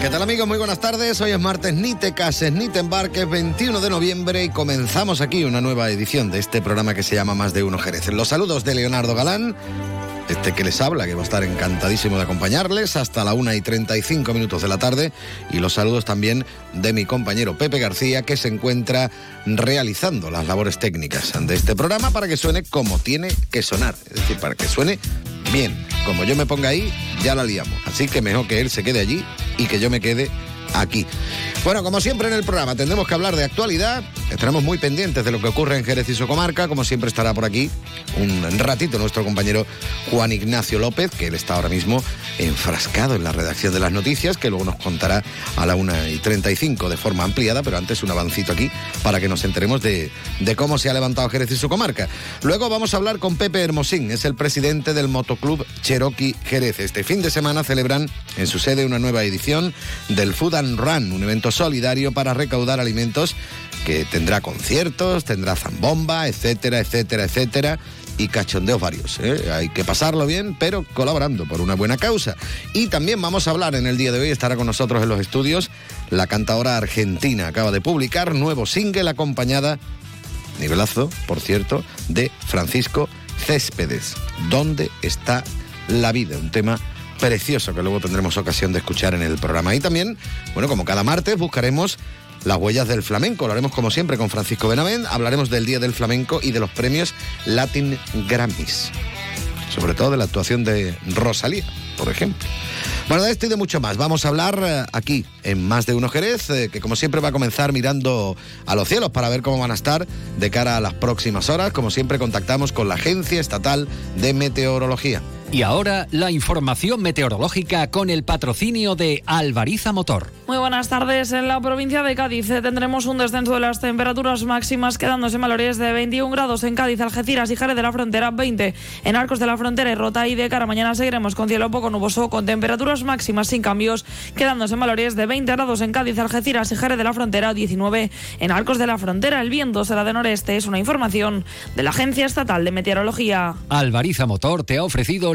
¿Qué tal amigos? Muy buenas tardes. Hoy es martes, ni te cases, ni te embarques, 21 de noviembre y comenzamos aquí una nueva edición de este programa que se llama Más de Uno Jerez. Los saludos de Leonardo Galán, este que les habla, que va a estar encantadísimo de acompañarles hasta la 1 y 35 minutos de la tarde y los saludos también de mi compañero Pepe García, que se encuentra realizando las labores técnicas de este programa para que suene como tiene que sonar, es decir, para que suene bien. Como yo me ponga ahí, ya la liamos. Así que mejor que él se quede allí y que yo me quede aquí. Bueno, como siempre en el programa tendremos que hablar de actualidad, estaremos muy pendientes de lo que ocurre en Jerez y su comarca, como siempre estará por aquí un ratito nuestro compañero Juan Ignacio López, que él está ahora mismo enfrascado en la redacción de las noticias, que luego nos contará a la 1 y 35 de forma ampliada, pero antes un avancito aquí para que nos enteremos de, de cómo se ha levantado Jerez y su comarca. Luego vamos a hablar con Pepe Hermosín, es el presidente del Motoclub Cherokee Jerez. Este fin de semana celebran en su sede una nueva edición del Food and Run, un evento solidario para recaudar alimentos que tendrá conciertos, tendrá zambomba, etcétera, etcétera, etcétera y cachondeos varios. ¿eh? Hay que pasarlo bien, pero colaborando por una buena causa. Y también vamos a hablar en el día de hoy, estará con nosotros en los estudios la cantadora argentina. Acaba de publicar nuevo single acompañada, nivelazo, por cierto, de Francisco Céspedes. ¿Dónde está la vida? Un tema precioso que luego tendremos ocasión de escuchar en el programa. Y también, bueno, como cada martes, buscaremos las huellas del flamenco. Lo haremos como siempre con Francisco Benavent. Hablaremos del Día del Flamenco y de los premios Latin Grammys. Sobre todo de la actuación de Rosalía, por ejemplo. Bueno, de esto y de mucho más. Vamos a hablar eh, aquí, en Más de Uno Jerez, eh, que como siempre va a comenzar mirando a los cielos para ver cómo van a estar de cara a las próximas horas. Como siempre, contactamos con la Agencia Estatal de Meteorología. Y ahora la información meteorológica con el patrocinio de Alvariza Motor. Muy buenas tardes. En la provincia de Cádiz eh, tendremos un descenso de las temperaturas máximas quedándose en valores de 21 grados en Cádiz, Algeciras y Jerez de la Frontera, 20 en Arcos de la Frontera y Rota y de cara mañana seguiremos con cielo poco nuboso con temperaturas máximas sin cambios quedándose en valores de 20 grados en Cádiz, Algeciras y Jerez de la Frontera, 19 en Arcos de la Frontera. El viento será de noreste. Es una información de la Agencia Estatal de Meteorología. Alvariza Motor te ha ofrecido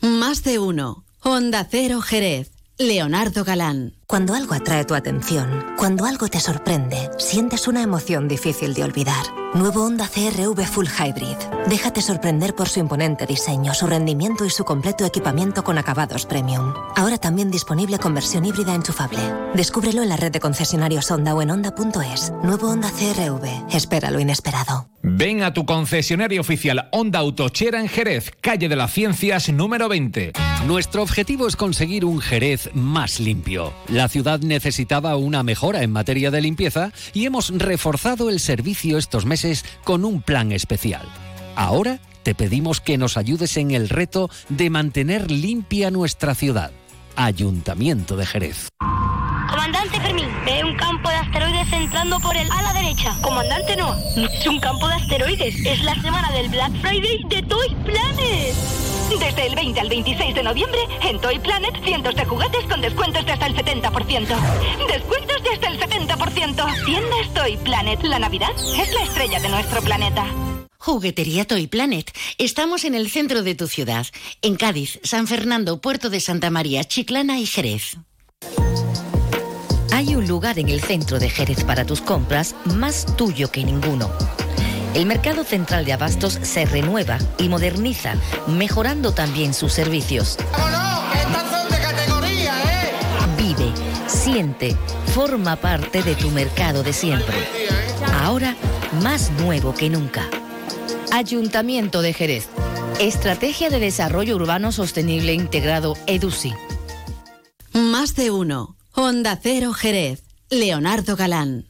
Más de uno. Onda Cero Jerez. Leonardo Galán. Cuando algo atrae tu atención, cuando algo te sorprende, sientes una emoción difícil de olvidar. Nuevo Honda CRV Full Hybrid. Déjate sorprender por su imponente diseño, su rendimiento y su completo equipamiento con acabados premium. Ahora también disponible con versión híbrida enchufable. Descúbrelo en la red de concesionarios Honda o en Honda.es. Nuevo Honda CRV. Espera lo inesperado. Ven a tu concesionario oficial Honda Autochera en Jerez, calle de las Ciencias número 20. Nuestro objetivo es conseguir un Jerez más limpio. La ciudad necesitaba una mejora en materia de limpieza y hemos reforzado el servicio estos meses con un plan especial. Ahora te pedimos que nos ayudes en el reto de mantener limpia nuestra ciudad. Ayuntamiento de Jerez. Comandante Fermín, ve un campo de asteroides entrando por el ala derecha. Comandante no, no es un campo de asteroides, es la semana del Black Friday de Toy Planet. Desde el 20 al 26 de noviembre, en Toy Planet, cientos de juguetes con descuentos de hasta el 70%. Descuentos de hasta el 70%. Tiendas Toy Planet. La Navidad es la estrella de nuestro planeta. Juguetería Toy Planet. Estamos en el centro de tu ciudad, en Cádiz, San Fernando, Puerto de Santa María, Chiclana y Jerez. Hay un lugar en el centro de Jerez para tus compras más tuyo que ninguno. El mercado central de abastos se renueva y moderniza, mejorando también sus servicios. Vive, siente, forma parte de tu mercado de siempre. Ahora más nuevo que nunca. Ayuntamiento de Jerez. Estrategia de Desarrollo Urbano Sostenible Integrado EDUSI. Más de uno. Honda Cero Jerez. Leonardo Galán.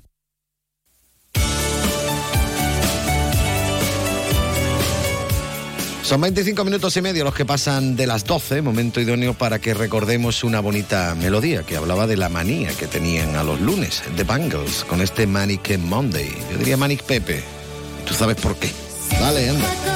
Son 25 minutos y medio los que pasan de las 12, momento idóneo para que recordemos una bonita melodía que hablaba de la manía que tenían a los lunes, The Bangles, con este Manic Monday. Yo diría Manic Pepe. ¿Tú sabes por qué? Dale, anda.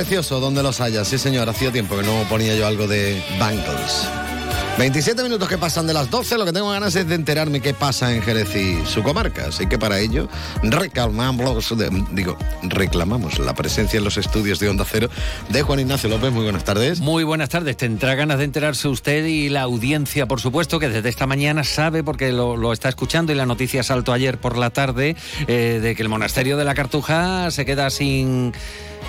Precioso donde los haya. Sí, señor, hacía tiempo que no ponía yo algo de Bangles. 27 minutos que pasan de las 12, lo que tengo ganas es de enterarme qué pasa en Jerez y su comarca. Así que para ello reclamamos, digo, reclamamos la presencia en los estudios de Onda Cero de Juan Ignacio López. Muy buenas tardes. Muy buenas tardes. Tendrá ganas de enterarse usted y la audiencia, por supuesto, que desde esta mañana sabe, porque lo, está escuchando y la noticia saltó ayer por la tarde, eh, de que el monasterio de la Cartuja se queda sin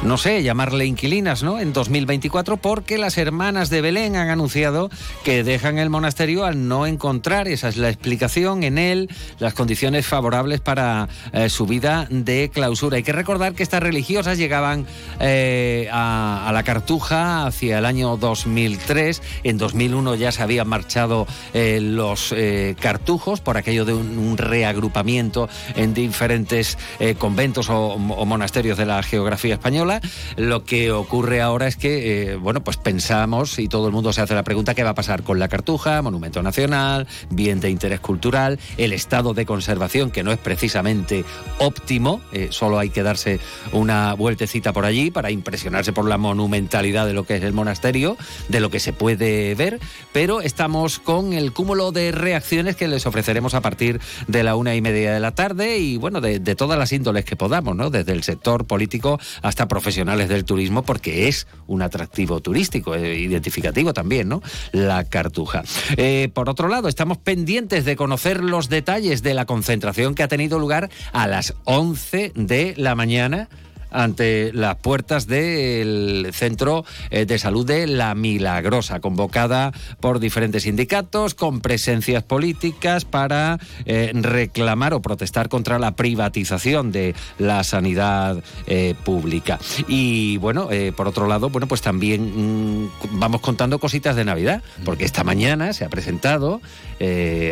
no sé, llamarle inquilinas, ¿no? En 2024, porque las hermanas de Belén han anunciado que dejan el monasterio al no encontrar, esa es la explicación, en él las condiciones favorables para eh, su vida de clausura. Hay que recordar que estas religiosas llegaban eh, a, la Cartuja hacia el año 2003. En 2001 ya se habían marchado eh, los cartujos por aquello de un, reagrupamiento en diferentes conventos o monasterios de la geografía española. Lo que ocurre ahora es que, eh, bueno, pues pensamos y todo el mundo se hace la pregunta qué va a pasar con la Cartuja, Monumento Nacional, bien de interés cultural, el estado de conservación que no es precisamente óptimo, eh, solo hay que darse una vueltecita por allí para impresionarse por la monumentalidad de lo que es el monasterio, de lo que se puede ver, pero estamos con el cúmulo de reacciones que les ofreceremos a partir de la una y media de la tarde y bueno, de, todas las índoles que podamos, ¿no? Desde el sector político hasta profesionales del turismo porque es un atractivo turístico, eh, identificativo también, ¿no? La Cartuja. Eh, por otro lado, estamos pendientes de conocer los detalles de la concentración que ha tenido lugar a las 11 de la mañana ante las puertas del Centro eh, de Salud de La Milagrosa, convocada por diferentes sindicatos con presencias políticas para eh, reclamar o protestar contra la privatización de la sanidad eh, pública. Y bueno, por otro lado, bueno, pues también mm, vamos contando cositas de Navidad, porque esta mañana se ha presentado,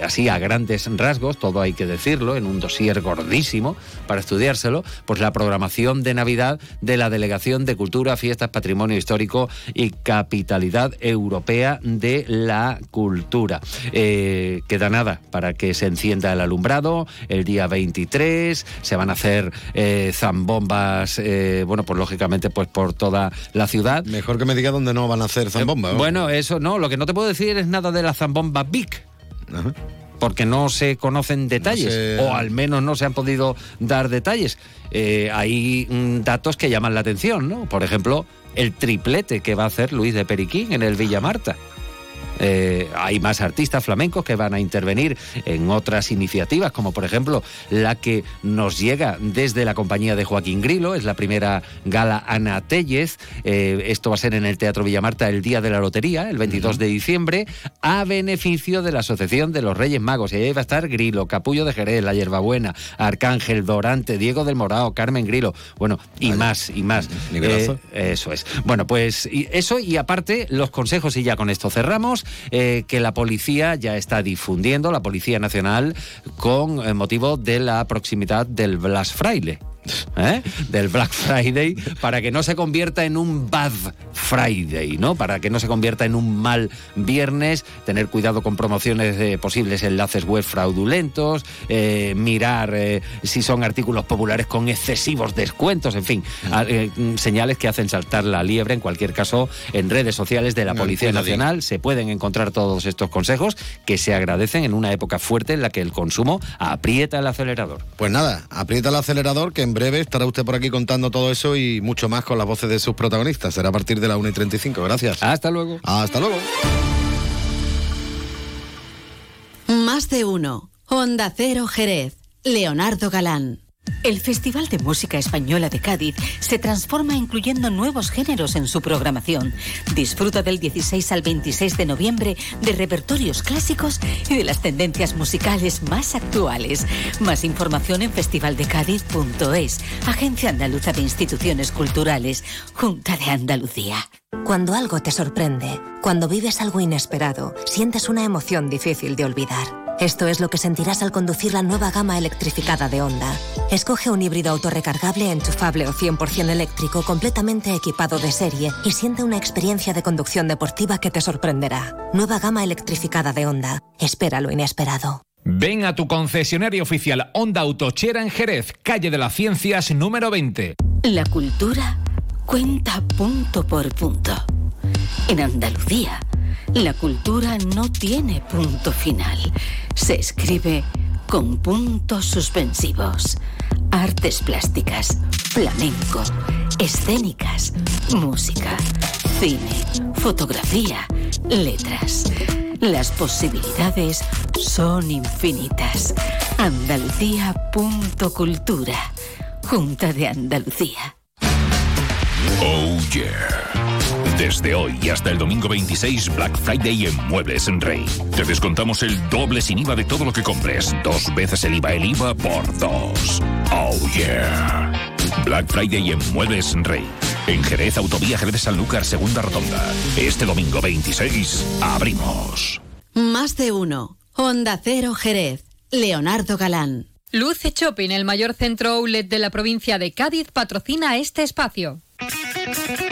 así a grandes rasgos, todo hay que decirlo, en un dossier gordísimo para estudiárselo, pues la programación de Navidad de la Delegación de Cultura, Fiestas, Patrimonio Histórico y Capitalidad Europea de la Cultura. Eh, queda nada para que se encienda el alumbrado el día 23, se van a hacer eh, zambombas, eh, bueno, pues lógicamente pues por toda la ciudad. Mejor que me diga dónde no van a hacer zambombas. bueno, eso no, lo que no te puedo decir es nada de la zambomba Big. Porque no se conocen detalles, o al menos no se han podido dar detalles. Eh, hay mm, datos que llaman la atención, ¿no? Por ejemplo, el triplete que va a hacer Luis de Periquín en el Villa Marta. Eh, hay más artistas flamencos que van a intervenir en otras iniciativas, como por ejemplo la que nos llega desde la compañía de Joaquín Grilo, es la primera gala Ana Tellez. Eh, esto va a ser en el Teatro Villamarta el día de la lotería, el 22 de diciembre, a beneficio de la Asociación de los Reyes Magos. Y ahí va a estar Grilo, Capullo de Jerez, La Hierbabuena, Arcángel, Dorante, Diego del Morao, Carmen Grilo, bueno, y más, y más. Eh, eso es. Bueno, pues eso y aparte los consejos, y ya con esto cerramos, eh, que la policía ya está difundiendo, la Policía Nacional, con eh, motivo de la proximidad del Black Friday. ¿Eh? del Black Friday para que no se convierta en un bad Friday, ¿no? Para que no se convierta en un mal viernes, tener cuidado con promociones de posibles enlaces web fraudulentos, eh, mirar eh, si son artículos populares con excesivos descuentos, en fin, mm. señales que hacen saltar la liebre. En cualquier caso, en redes sociales de la Policía Nacional se pueden encontrar todos estos consejos que se agradecen en una época fuerte en la que el consumo aprieta el acelerador. Pues nada, aprieta el acelerador que en breve estará usted por aquí contando todo eso y mucho más con las voces de sus protagonistas. Será a partir de la 1 y 35. Gracias. Hasta luego. Hasta luego. Más de uno. Honda Cero Jerez. Leonardo Galán. El Festival de Música Española de Cádiz se transforma incluyendo nuevos géneros en su programación. Disfruta del 16 al 26 de noviembre de repertorios clásicos y de las tendencias musicales más actuales. Más información en festivaldecádiz.es, Agencia Andaluza de Instituciones Culturales, Junta de Andalucía. Cuando algo te sorprende, cuando vives algo inesperado, sientes una emoción difícil de olvidar. Esto es lo que sentirás al conducir la nueva gama electrificada de Honda. Escoge un híbrido autorrecargable, enchufable o 100% eléctrico completamente equipado de serie y siente una experiencia de conducción deportiva que te sorprenderá. Nueva gama electrificada de Honda. Espera lo inesperado. Ven a tu concesionario oficial Honda Autochera en Jerez, calle de las Ciencias número 20. La cultura cuenta punto por punto. En Andalucía la cultura no tiene punto final. Se escribe con puntos suspensivos. Artes plásticas, flamenco, escénicas, música, cine, fotografía, letras. Las posibilidades son infinitas. Andalucía.cultura. Junta de Andalucía. Oh yeah. Desde hoy y hasta el domingo 26, Black Friday en Muebles en Rey. Te descontamos el doble sin IVA de todo lo que compres. Dos veces el IVA, el IVA por dos. Oh yeah. Black Friday en Muebles en Rey. En Jerez, Autovía Jerez Sanlúcar, segunda rotonda. Este domingo 26, abrimos. Más de uno. Honda Cero Jerez. Leonardo Galán. Luce Shopping, el mayor centro outlet de la provincia de Cádiz, patrocina este espacio. Thank you.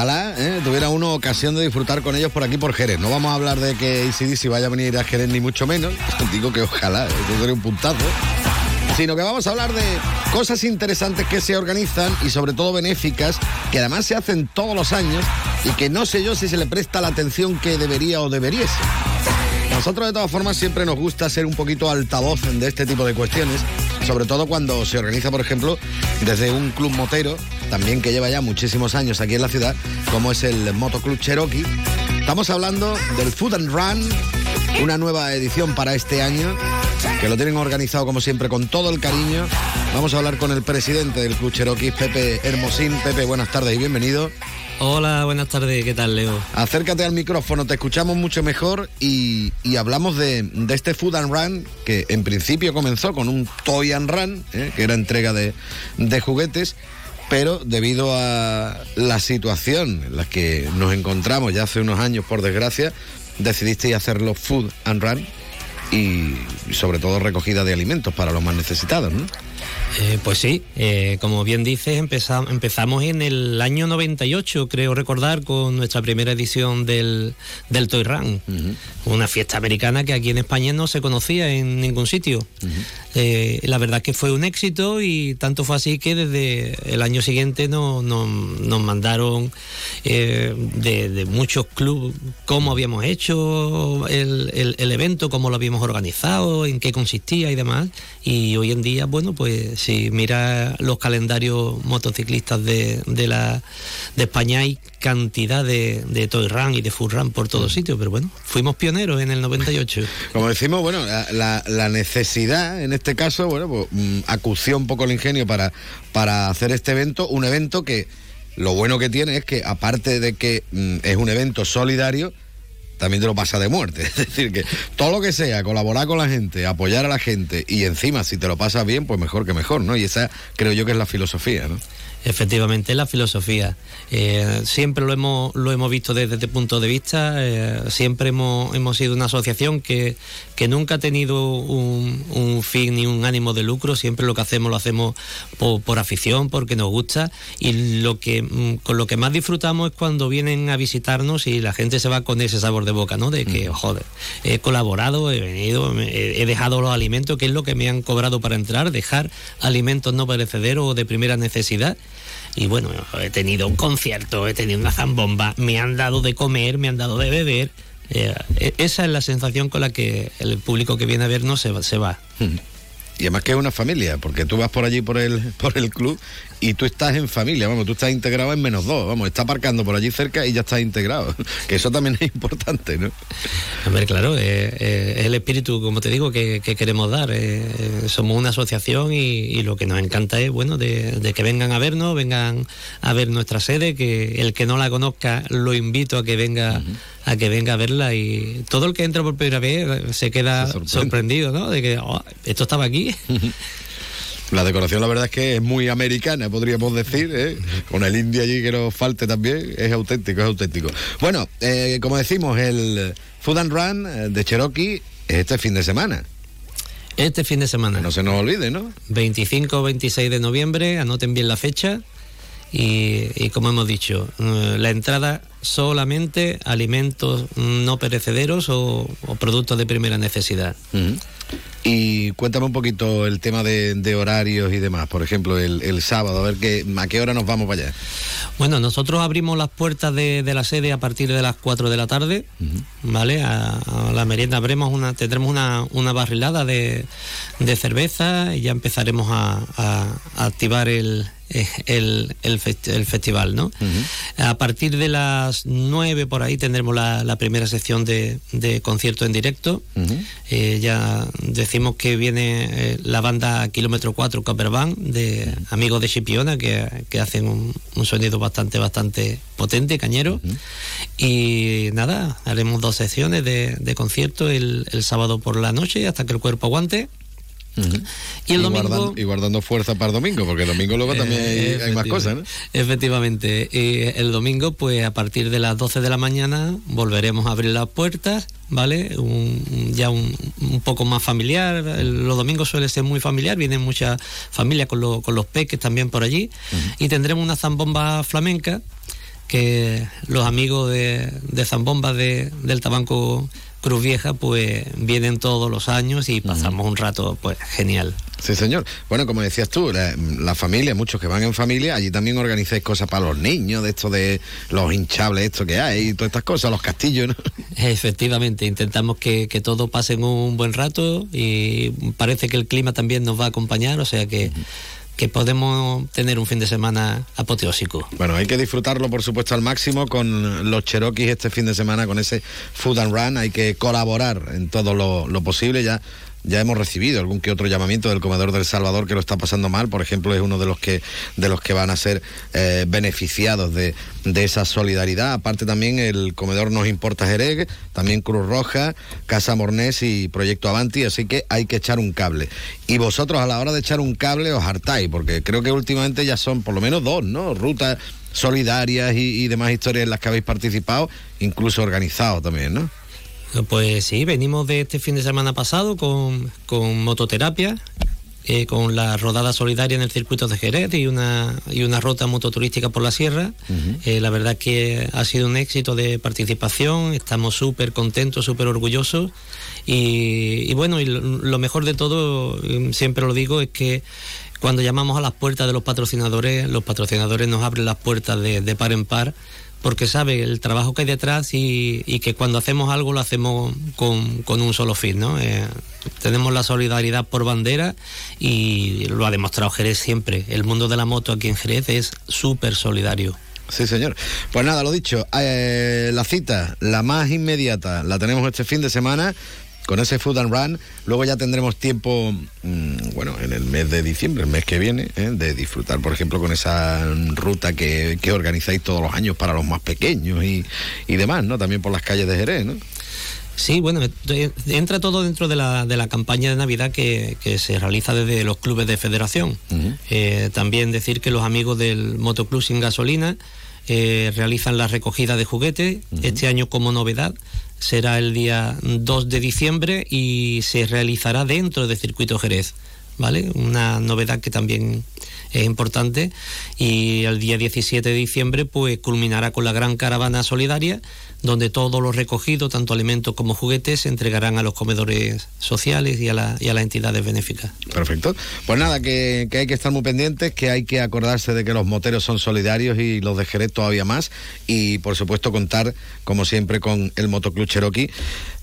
Ojalá ¿eh? tuviera una ocasión de disfrutar con ellos por aquí por Jerez. No vamos a hablar de que ACDC vaya a venir a Jerez ni mucho menos. Digo que ojalá, eso sería un puntazo. Sino que vamos a hablar de cosas interesantes que se organizan y sobre todo benéficas, que además se hacen todos los años y que no sé yo si se le presta la atención que debería o debería Nosotros de todas formas siempre nos gusta ser un poquito altavoz de este tipo de cuestiones, sobre todo cuando se organiza, por ejemplo, desde un club motero también que lleva ya muchísimos años aquí en la ciudad, como es el Motoclub Cherokee. Estamos hablando del Food and Run, una nueva edición para este año, que lo tienen organizado como siempre con todo el cariño. Vamos a hablar con el presidente del Club Cherokee, Pepe Hermosín. Pepe, buenas tardes y bienvenido. Hola, buenas tardes, ¿qué tal, Leo? Acércate al micrófono, te escuchamos mucho mejor y, hablamos de, este Food and Run que en principio comenzó con un Toy and Run, ¿eh? que era entrega de, de juguetes pero debido a la situación en la que nos encontramos ya hace unos años, por desgracia, decidisteis hacerlo food and run y sobre todo recogida de alimentos para los más necesitados. Eh, pues sí, eh, como bien dices, empezamos en el año 98, creo recordar, con nuestra primera edición del, del Toy Run, una fiesta americana que aquí en España no se conocía en ningún sitio. Eh, la verdad que fue un éxito y tanto fue así que desde el año siguiente nos mandaron de, muchos clubes cómo habíamos hecho el, el evento, cómo lo habíamos organizado, en qué consistía y demás. Y hoy en día, bueno, pues si mira los calendarios motociclistas de, de, la, de España hay cantidad de, de toy run y de full run por todos mm. sitios, pero bueno, fuimos pioneros en el 98. Como decimos, bueno, la, la necesidad en este caso, bueno, pues mm, acució un poco el ingenio para, para hacer este evento, un evento que lo bueno que tiene es que aparte de que mm, es un evento solidario, también te lo pasa de muerte. Es decir, que todo lo que sea, colaborar con la gente, apoyar a la gente y encima si te lo pasas bien, pues mejor que mejor, ¿no? Y esa creo yo que es la filosofía, ¿no? Efectivamente, es la filosofía. Eh, siempre lo hemos, lo hemos visto desde este punto de vista, eh, siempre hemos, hemos sido una asociación que, que nunca ha tenido un, fin ni un ánimo de lucro, siempre lo que hacemos lo hacemos por, afición, porque nos gusta y lo que, mm, con lo que más disfrutamos es cuando vienen a visitarnos y la gente se va con ese sabor de boca, ¿no? De que, mm. joder, he colaborado, he venido, he, he dejado los alimentos, que es lo que me han cobrado para entrar, dejar alimentos no perecederos o de primera necesidad y bueno, he tenido un concierto, he tenido una zambomba, me han dado de comer, me han dado de beber. Eh, e-, esa es la sensación con la que el público que viene a vernos se, se va. Y además que es una familia, porque tú vas por allí por el, por el club y tú estás en familia, vamos, tú estás integrado en menos dos, vamos, está aparcando por allí cerca y ya estás integrado, que eso también es importante, ¿no? A ver, claro, eh, eh, es el espíritu, como te digo, que, queremos dar. Eh, somos una asociación y, lo que nos encanta es, bueno, de, que vengan a vernos, vengan a ver nuestra sede, que el que no la conozca lo invito a que venga a que venga a verla y todo el que entra por primera vez se queda sorprendido, ¿no? De que oh, esto estaba aquí. La decoración, la verdad es que es muy americana, podríamos decir, ¿eh? con el indio allí que nos falte también, es auténtico, es auténtico. Bueno, eh, como decimos, el Food and Run eh, de Cherokee es este fin de semana. Este fin de semana. No se nos olvide, ¿no? 25 26 de noviembre, anoten bien la fecha. Y, como hemos dicho, la entrada solamente alimentos no perecederos o, productos de primera necesidad. Y cuéntame un poquito el tema de, horarios y demás, por ejemplo, el, sábado, a ver qué, a qué hora nos vamos para allá. Bueno, nosotros abrimos las puertas de, la sede a partir de las 4 de la tarde, ¿vale? A, la merienda una, tendremos una, una barrilada de, cerveza y ya empezaremos a activar el, eh, el, el, festival, ¿no? A partir de las 9 por ahí tendremos la, primera sección de, concierto en directo. Eh, ya decimos que viene eh, la banda Kilómetro 4 Copper Band de amigos de Chipiona que, hacen un, sonido bastante, bastante potente, cañero. Y nada, haremos dos secciones de, concierto el, el sábado por la noche hasta que el cuerpo aguante. Y el domingo. Guardando, y guardando fuerza para el domingo, porque el domingo luego también hay, más cosas, ¿no? Efectivamente. Y el domingo, pues a partir de las 12 de la mañana, volveremos a abrir las puertas, ¿vale? ya un, poco más familiar. los domingos suele ser muy familiar, vienen muchas familias con, los peques también por allí. Y tendremos una zambomba flamenca que los amigos de, de zambomba de, del Tabanco Cruz Vieja pues vienen todos los años y pasamos un rato pues genial. Sí, señor. Bueno, como decías tú, la, familia, muchos que van en familia, allí también organizáis cosas para los niños, de esto de los hinchables, esto que hay, y todas estas cosas, los castillos, ¿no? Efectivamente, intentamos que, que todos pasen un buen rato y parece que el clima también nos va a acompañar, o sea que que podemos tener un fin de semana apoteósico. Bueno, hay que disfrutarlo, por supuesto, al máximo con los Cherokees este fin de semana, con ese Food and Run. Hay que colaborar en todo lo, lo posible. Ya ya hemos recibido algún que otro llamamiento del comedor del Salvador que lo está pasando mal, por ejemplo, es uno de los que de los que van a ser eh, beneficiados de, esa solidaridad. Aparte también el comedor Nos Importa Jerez, también Cruz Roja, Casa Mornés y Proyecto Avanti, así que hay que echar un cable. Y vosotros a la hora de echar un cable os hartáis, porque creo que últimamente ya son por lo menos dos, ¿no? Rutas solidarias y, y demás historias en las que habéis participado, incluso organizado también, ¿no? Pues sí, venimos de este fin de semana pasado con, mototerapia, eh, con la rodada solidaria en el circuito de Jerez y una, y una ruta mototurística por la sierra. Eh, la verdad que ha sido un éxito de participación, estamos súper contentos, súper orgullosos y, y bueno, y lo, lo mejor de todo, eh, siempre lo digo, es que cuando llamamos a las puertas de los patrocinadores, los patrocinadores nos abren las puertas de, de par en par porque sabe el trabajo que hay detrás y, y que cuando hacemos algo lo hacemos con, con un solo fin, ¿no? Eh, tenemos la solidaridad por bandera y lo ha demostrado Jerez siempre. El mundo de la moto aquí en Jerez es súper solidario. Sí, señor. Pues nada, lo dicho, eh, la cita, la más inmediata, la tenemos este fin de semana con ese Food and Run. Luego ya tendremos tiempo, mmm, bueno, en el mes de diciembre, el mes que viene, ¿eh? de disfrutar, por ejemplo, con esa ruta que, que, organizáis todos los años para los más pequeños y, y demás, ¿no? También por las calles de Jerez, ¿no? Sí, bueno, entra todo dentro de la, de la campaña de Navidad que, que, se realiza desde los clubes de federación. Uh -huh. eh, también decir que los amigos del Motoclub Sin Gasolina eh, realizan la recogida de juguetes. Uh -huh. Este año como novedad será el día 2 de diciembre y se realizará dentro del circuito Jerez. ¿Vale? Una novedad que también es importante y el día 17 de diciembre pues culminará con la gran caravana solidaria donde todo lo recogido, tanto alimentos como juguetes, se entregarán a los comedores sociales y a, la, y a las entidades benéficas. Perfecto. Pues nada, que, que, hay que estar muy pendientes, que hay que acordarse de que los moteros son solidarios y los de Jerez todavía más. Y por supuesto contar, como siempre, con el Motoclub Cherokee.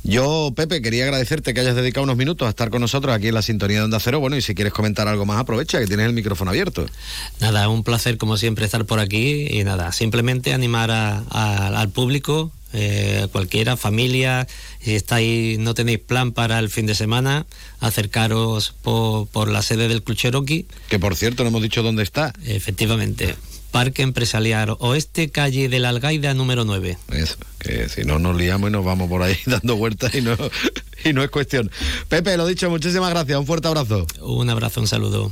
Yo, Pepe, quería agradecerte que hayas dedicado unos minutos a estar con nosotros aquí en la sintonía de Onda Cero. Bueno, y si quieres comentar algo más, aprovecha, que tienes el micrófono abierto. Nada, un placer como siempre estar por aquí y nada, simplemente animar a, a, al público eh, cualquiera, familia, si estáis, no tenéis plan para el fin de semana, acercaros por, por la sede del Club Cherokee. Que por cierto, no hemos dicho dónde está. Efectivamente. Parque Empresarial Oeste, calle de la Algaida número 9. Eso, que si no nos liamos y nos vamos por ahí dando vueltas y no, y no es cuestión. Pepe, lo dicho, muchísimas gracias, un fuerte abrazo. Un abrazo, un saludo.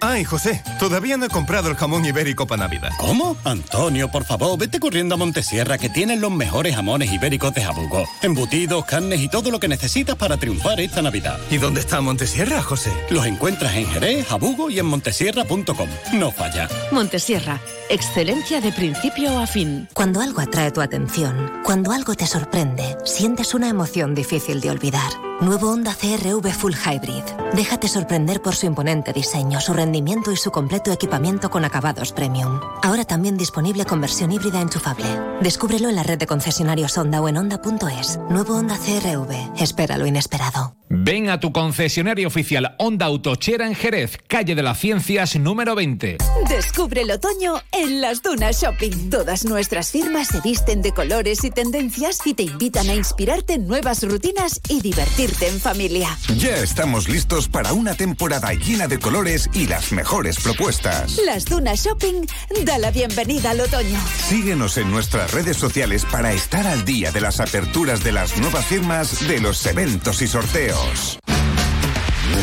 Ay, José, todavía no he comprado el jamón ibérico para Navidad. ¿Cómo? Antonio, por favor, vete corriendo a Montesierra que tienen los mejores jamones ibéricos de Jabugo. Embutidos, carnes y todo lo que necesitas para triunfar esta Navidad. ¿Y dónde está Montesierra, José? Los encuentras en Jerez, Jabugo y en montesierra.com. No falla. Montesierra, excelencia de principio a fin. Cuando algo atrae tu atención, cuando algo te sorprende, sientes una emoción difícil de olvidar. Nuevo Honda CRV Full Hybrid. Déjate sorprender por su imponente diseño, su rendimiento y su completo equipamiento con acabados premium. Ahora también disponible con versión híbrida enchufable. Descúbrelo en la red de concesionarios Honda o en Honda.es. Nuevo Honda CRV. Espera lo inesperado. Ven a tu concesionario oficial Honda Autochera en Jerez, calle de las Ciencias número 20. Descubre el otoño en las Dunas Shopping. Todas nuestras firmas se visten de colores y tendencias y te invitan a inspirarte en nuevas rutinas y divertirte en familia. Ya estamos listos para una temporada llena de colores y las mejores propuestas. Las Dunas Shopping da la bienvenida al otoño. Síguenos en nuestras redes sociales para estar al día de las aperturas de las nuevas firmas, de los eventos y sorteos.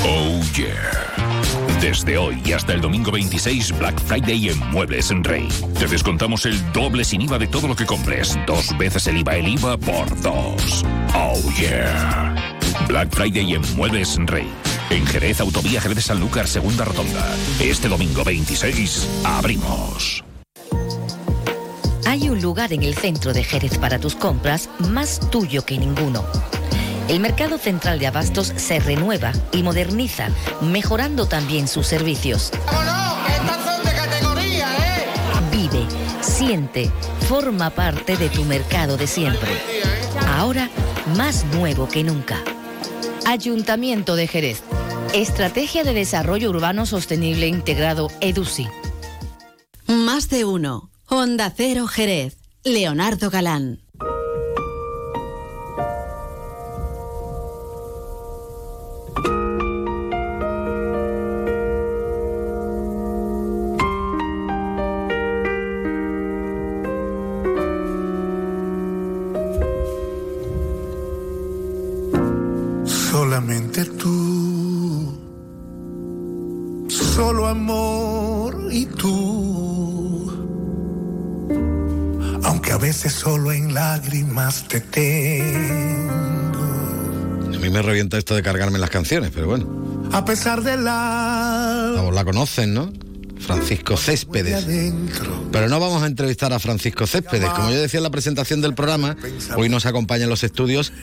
Oh yeah. Desde hoy y hasta el domingo 26, Black Friday en Muebles en Rey. Te descontamos el doble sin IVA de todo lo que compres. Dos veces el IVA, el IVA por dos. Oh yeah. Black Friday en Muebles en Rey. En Jerez, Autovía Jerez Sanlúcar, segunda rotonda. Este domingo 26, abrimos. Hay un lugar en el centro de Jerez para tus compras más tuyo que ninguno. El mercado central de abastos se renueva y moderniza, mejorando también sus servicios. Vive, siente, forma parte de tu mercado de siempre. Ahora más nuevo que nunca. Ayuntamiento de Jerez. Estrategia de Desarrollo Urbano Sostenible Integrado EDUSI. Más de uno. Honda Cero Jerez. Leonardo Galán. Esto de cargarme las canciones, pero bueno. A pesar de la. La, la conocen, ¿no? Francisco Céspedes. Pero no vamos a entrevistar a Francisco Céspedes. Como yo decía en la presentación del programa, hoy nos acompaña en los estudios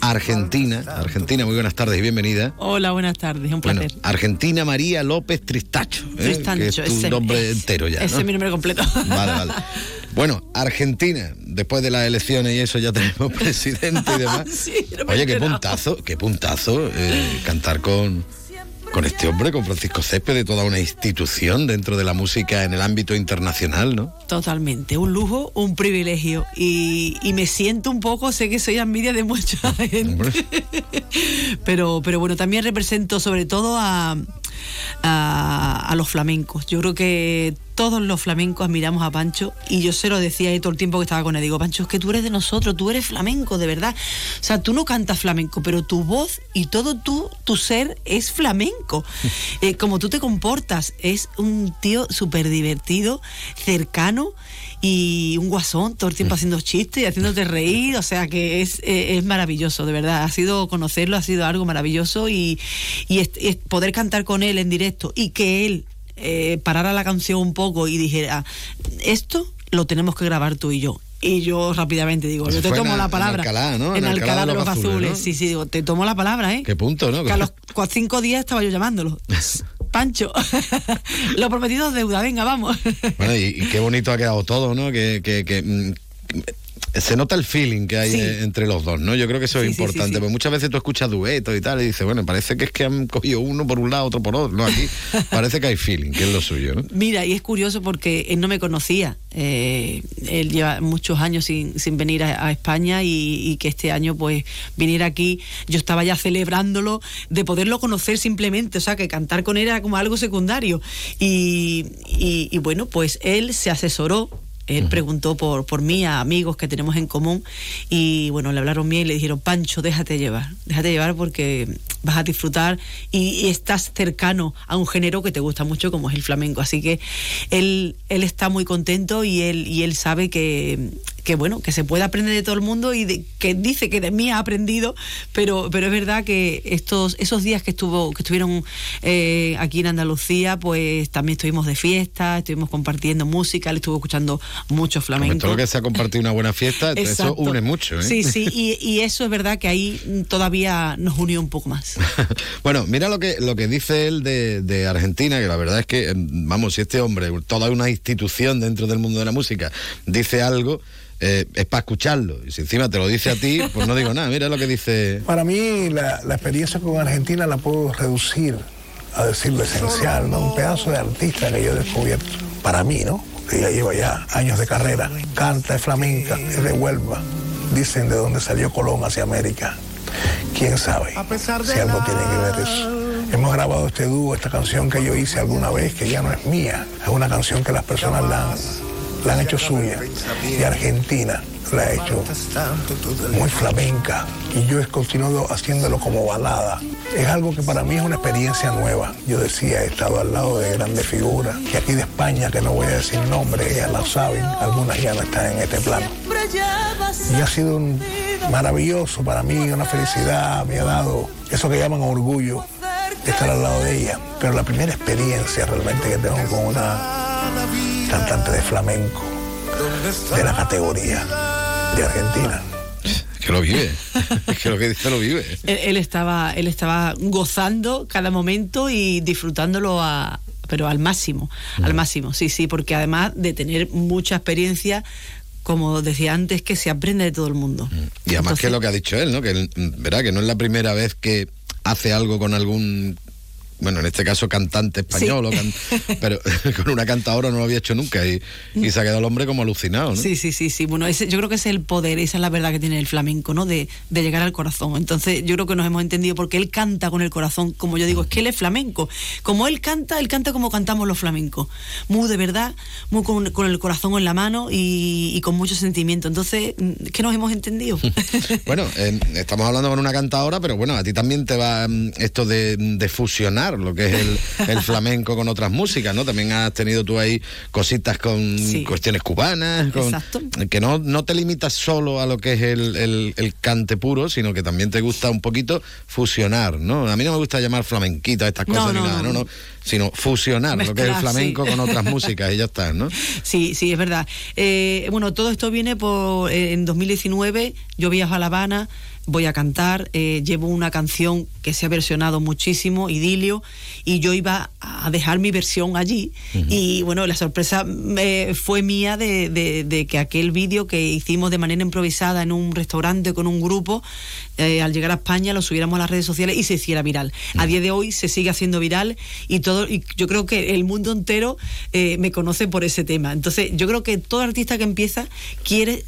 Argentina. Argentina, muy buenas tardes y bienvenida. Hola, buenas tardes, un Bueno, placer. Argentina María López Tristacho. ¿eh? Tristacho, que es tu ese- nombre entero ya. Ese ¿no? es mi nombre completo. Vale, vale. Bueno, Argentina, después de las elecciones y eso ya tenemos presidente y demás. Sí, no Oye, qué puntazo, qué puntazo eh, cantar con, con este hombre, con Francisco Céspedes, toda una institución dentro de la música en el ámbito internacional, ¿no? Totalmente, un lujo, un privilegio. Y, y me siento un poco, sé que soy envidia de mucha gente. pero, pero bueno, también represento sobre todo a, a, a los flamencos. Yo creo que todos los flamencos admiramos a Pancho y yo se lo decía ahí todo el tiempo que estaba con él. Digo, Pancho, es que tú eres de nosotros, tú eres flamenco, de verdad. O sea, tú no cantas flamenco, pero tu voz y todo tú, tu ser es flamenco. Eh, como tú te comportas, es un tío súper divertido, cercano y un guasón todo el tiempo haciendo chistes y haciéndote reír, o sea que es, eh, es maravilloso, de verdad. Ha sido conocerlo, ha sido algo maravilloso y, y es- es poder cantar con él en directo y que él eh, parara la canción un poco y dijera, esto lo tenemos que grabar tú y yo. Y yo rápidamente digo, Pues yo te tomo en- la en palabra. Alcalá, ¿no? En En Alcalá, de los, azules. ¿no? Sí, sí, digo, te tomo la palabra, ¿eh? Qué punto, ¿no? Que a los cinco días estaba yo llamándolo. Pancho, lo prometido es deuda, venga, vamos. Bueno, y, y qué bonito ha quedado todo, ¿no? Que, que- que, mm, se nota el feeling que hay Sí. eh, entre los dos, ¿no? Yo creo que eso es Sí, importante, sí. porque muchas veces tú escuchas duetos y tal, y dices, bueno, parece que es que han cogido uno por un lado, otro por otro. No, aquí parece que hay feeling, que es lo suyo, ¿no? Mira, y es curioso porque él no me conocía. Eh, él lleva muchos años sin, sin venir a, a España y, y que este año pues viniera aquí. Yo estaba ya celebrándolo de poderlo conocer simplemente, o sea, que cantar con él era como algo secundario. Y, y- y bueno, pues él se asesoró. Él preguntó por, por mí a amigos que tenemos en común y bueno, le hablaron bien y le dijeron, Pancho, déjate llevar, déjate llevar porque vas a disfrutar y, y estás cercano a un género que te gusta mucho como es el flamenco. Así que él, él está muy contento y él, y él sabe que, que bueno, que se puede aprender de todo el mundo y de- que dice que de mí ha aprendido, pero, pero es verdad que estos, esos días que estuvo, que estuvieron eh, aquí en Andalucía, pues también estuvimos de fiesta, estuvimos compartiendo música, le estuvo escuchando mucho Como flamenco. todo lo que se ha compartido una buena fiesta, eso une mucho, ¿eh? Sí, sí, y, y eso es verdad que ahí todavía nos unió un poco más. Bueno, mira lo que, lo que dice él de, de Argentina, que la verdad es que, em, vamos, si este hombre, toda una institución dentro del mundo de la música, dice algo, eh, es para escucharlo. Y si encima te lo dice a ti, pues no digo nada. Mira lo que dice. Para mí la, la experiencia con Argentina la puedo reducir a decir lo esencial, ¿no? Un pedazo de artista que yo he descubierto. Para mí, ¿no? Ya lleva ya años de carrera. Canta, es flamenca, es de Huelva. Dicen de dónde salió Colón hacia América. ¿Quién sabe si algo tiene que ver eso? Hemos grabado este dúo, esta canción que yo hice alguna vez, que ya no es mía. Es una canción que las personas la han, la han hecho suya. Y Argentina la ha hecho muy flamenca y yo he continuado haciéndolo como balada. Es algo que para mí es una experiencia nueva. Yo decía, he estado al lado de grandes figuras y aquí de España, que no voy a decir nombre, ellas la saben, algunas ya no están en este plano. Y ha sido un maravilloso para mí, una felicidad, me ha dado eso que llaman orgullo de estar al lado de ella. Pero la primera experiencia realmente que tengo con una cantante de flamenco de la categoría de Argentina. Que lo vive. es que lo que dice lo vive. él, él estaba, él estaba gozando cada momento y disfrutándolo a, pero al máximo, al máximo, sí, sí, porque además de tener mucha experiencia, como decía antes, que se aprende de todo el mundo. Y además Entonces- que lo que ha dicho él, ¿no? Que mm, verá que no es la primera vez que hace algo con algún bueno, en este caso cantante español, can- pero con una cantadora no lo había hecho nunca y, y se ha quedado el hombre como alucinado, ¿no? Sí, sí, sí, sí. Bueno, ese, yo creo que ese es el poder, esa es la verdad que tiene el flamenco, ¿no? De, de llegar al corazón. Entonces, yo creo que nos hemos entendido porque él canta con el corazón, como yo digo, es que él es flamenco. Como él canta, él canta como cantamos los flamencos. Muy de verdad, muy con, con el corazón en la mano y, y con mucho sentimiento. Entonces, mm, ¿qué nos hemos entendido? Bueno, eh, estamos hablando con una cantadora, pero bueno, a ti también te va mm, esto de, de fusionar lo que es el, el flamenco con otras músicas, ¿no? También has tenido tú ahí cositas con cuestiones cubanas, con- Exacto. que no, no te limitas solo a lo que es el, el- el cante puro, sino que también te gusta un poquito fusionar, ¿no? A mí no me gusta llamar flamenquito a estas cosas no, ni nada, no. no, no, sino fusionar lo que es el flamenco sí. con otras músicas y ya está, ¿no? Sí, sí, es verdad. Eh, bueno, todo esto viene por eh, en 2019. Yo viajo a La Habana, voy a cantar, eh, llevo una canción que se ha versionado muchísimo, Idilio, y yo iba a dejar mi versión allí. Y bueno, la sorpresa eh, fue mía de, de- de que aquel vídeo que hicimos de manera improvisada en un restaurante con un grupo, eh, al llegar a España lo subiéramos a las redes sociales y se hiciera viral. A día de hoy se sigue haciendo viral y todo y yo creo que el mundo entero eh, me conoce por ese tema. Entonces, yo creo que todo artista que empieza quiere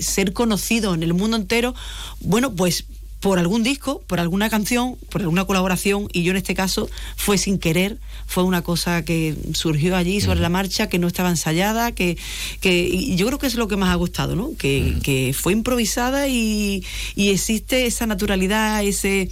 ser conocido en el mundo entero, bueno, pues por algún disco, por alguna canción, por alguna colaboración, y yo en este caso fue sin querer, fue una cosa que surgió allí sobre la marcha, que no estaba ensayada, que, que y yo creo que es lo que más ha gustado, ¿no? Que, que fue improvisada y, y existe esa naturalidad, ese,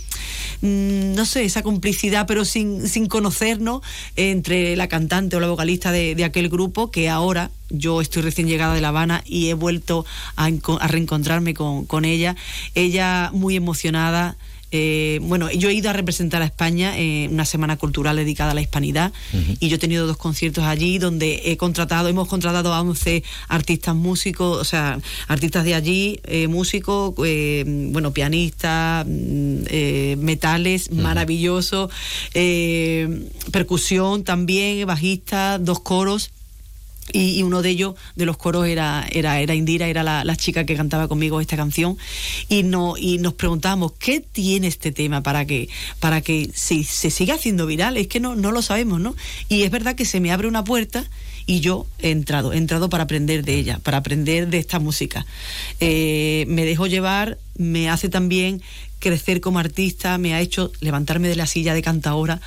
mm, no sé, esa complicidad, pero sin, sin conocernos entre la cantante o la vocalista de, de aquel grupo, que ahora yo estoy recién llegada de La Habana y he vuelto a, enco- a reencontrarme con, con ella. Ella muy emocionada. eh, bueno, yo he ido a representar a España en una semana cultural dedicada a la hispanidad y yo he tenido dos conciertos allí donde he contratado, hemos contratado a 11 artistas músicos, o sea, artistas de allí, eh, músicos, eh, bueno, pianistas, mm, metales, maravilloso, eh, percusión también, bajista, dos coros y, uno de ellos, de los coros, era, era, era Indira, era la, la chica que cantaba conmigo esta canción. Y, no, y nos preguntábamos, ¿qué tiene este tema para que, para que se, se siga haciendo viral? Es que no, no lo sabemos, ¿no? Y es verdad que se me abre una puerta y yo he entrado, he entrado para aprender de ella, para aprender de esta música. Eh, me dejo llevar, me hace también crecer como artista, me ha hecho levantarme de la silla de cantaora,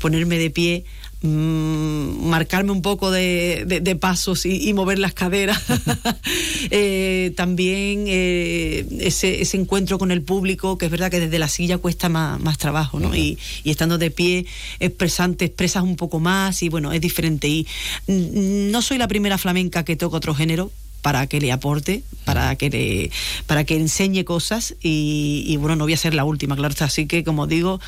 ponerme de pie, mm, marcarme un poco de, de- de pasos y, y mover las caderas. Eh, también eh, ese, ese encuentro con el público, que es verdad que desde la silla cuesta más, más trabajo, ¿no? Y, y estando de pie, expresante, expresas un poco más y bueno, es diferente. Y no soy la primera flamenca que toca otro género para que le aporte, para que le, para que enseñe cosas y, y, bueno, no voy a ser la última, claro está. Así que como digo,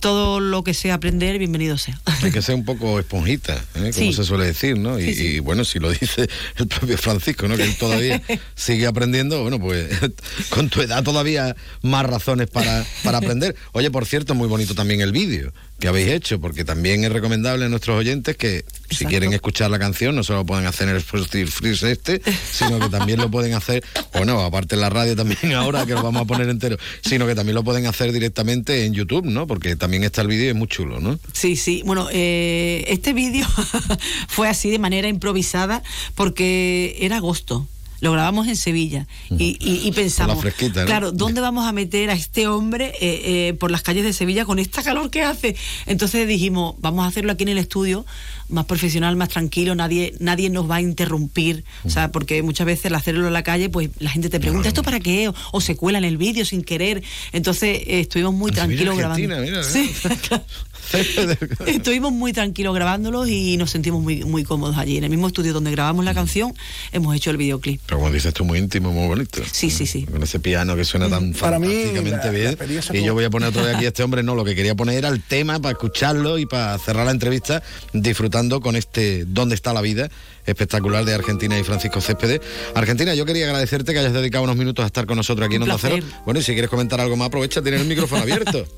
todo lo que sea aprender, bienvenido sea. Hay que ser un poco esponjita, ¿eh? como Sí. se suele decir, ¿no? Y, Sí, sí. y, bueno, si lo dice el propio Francisco, ¿no? Que él todavía sigue aprendiendo, bueno, pues con tu edad todavía más razones para, para aprender. Oye, por cierto, muy bonito también el vídeo que habéis hecho, porque también es recomendable a nuestros oyentes que si quieren escuchar la canción no solo lo pueden hacer el Freeze este, sino que también lo pueden hacer, bueno, aparte en la radio también ahora que lo vamos a poner entero, sino que también lo pueden hacer directamente en YouTube, ¿no? Porque también está el vídeo y es muy chulo, ¿no? Sí, sí. Bueno, eh, este vídeo fue así de manera improvisada porque era agosto. Lo grabamos en Sevilla y, y- y pensamos, fresquita, ¿no? claro, ¿dónde vamos a meter a este hombre eh, eh, por las calles de Sevilla con esta calor que hace? Entonces dijimos, vamos a hacerlo aquí en el estudio, más profesional, más tranquilo, nadie, nadie nos va a interrumpir, o sea, porque muchas veces al hacerlo en la calle, pues la gente te pregunta, ¿esto para qué? O, o se cuela en el vídeo sin querer. Entonces eh, estuvimos muy tranquilos grabando. Mira, Sí, Estuvimos muy tranquilos grabándolos y nos sentimos muy, muy cómodos allí. En el mismo estudio donde grabamos la canción, hemos hecho el videoclip. Pero como dices tú, muy íntimo, muy bonito. Sí, sí, sí. Con ese piano que suena tan Para mí, fantásticamente la bien. y yo voy a poner otra vez aquí a este hombre, no, lo que quería poner era el tema para escucharlo y para cerrar la entrevista disfrutando con este ¿Dónde está la vida? Espectacular de Argentina y Francisco Céspedes. Argentina, yo quería agradecerte que hayas dedicado unos minutos a estar con nosotros aquí en Onda Cero. Bueno, y si quieres comentar algo más, aprovecha, tienes el micrófono abierto.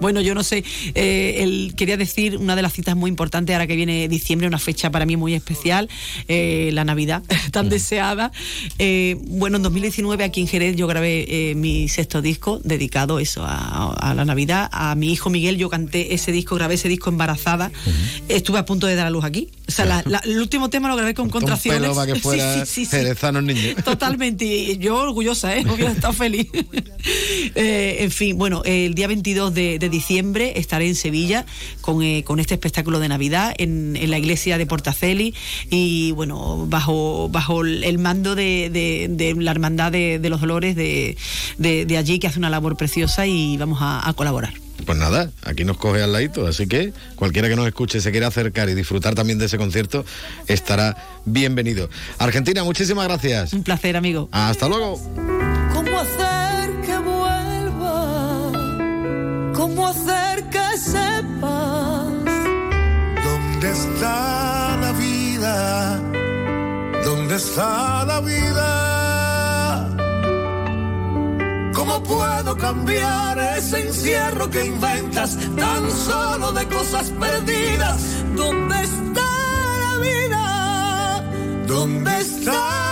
Bueno, yo no sé, eh, el- quería decir una de las citas muy importantes ahora que viene diciembre, una fecha para mí muy especial, eh, la Navidad, tan deseada. Eh, bueno, en 2019 aquí en Jerez yo grabé eh, mi sexto disco dedicado eso a, a la Navidad. A mi hijo Miguel yo canté ese disco, grabé ese disco embarazada. Estuve a punto de dar a luz aquí. O sea, la- la- el último tema lo grabé con Un contracciones. pelo para que fuera sí, sí, sí. niño. Totalmente, y yo orgullosa, ¿eh? Hubiera estado feliz. Eh, en fin, bueno, el día 22 de, de diciembre estaré en Sevilla con, eh, con este espectáculo de Navidad en, en la iglesia de Portaceli y, bueno, bajo, bajo el mando de, de- de la Hermandad de, los Dolores de, allí, que hace una labor preciosa y vamos a, a colaborar. Pues nada, aquí nos coge al ladito, así que cualquiera que nos escuche se quiera acercar y disfrutar también de ese concierto estará bienvenido. Argentina, muchísimas gracias. Un placer, amigo. Hasta luego. ¿Cómo hacer que vuelva? ¿Cómo hacer que sepas? ¿Dónde está la vida? ¿Dónde está la vida? ¿Cómo puedo cambiar ese encierro que inventas tan solo de cosas perdidas? ¿Dónde está la vida? ¿Dónde está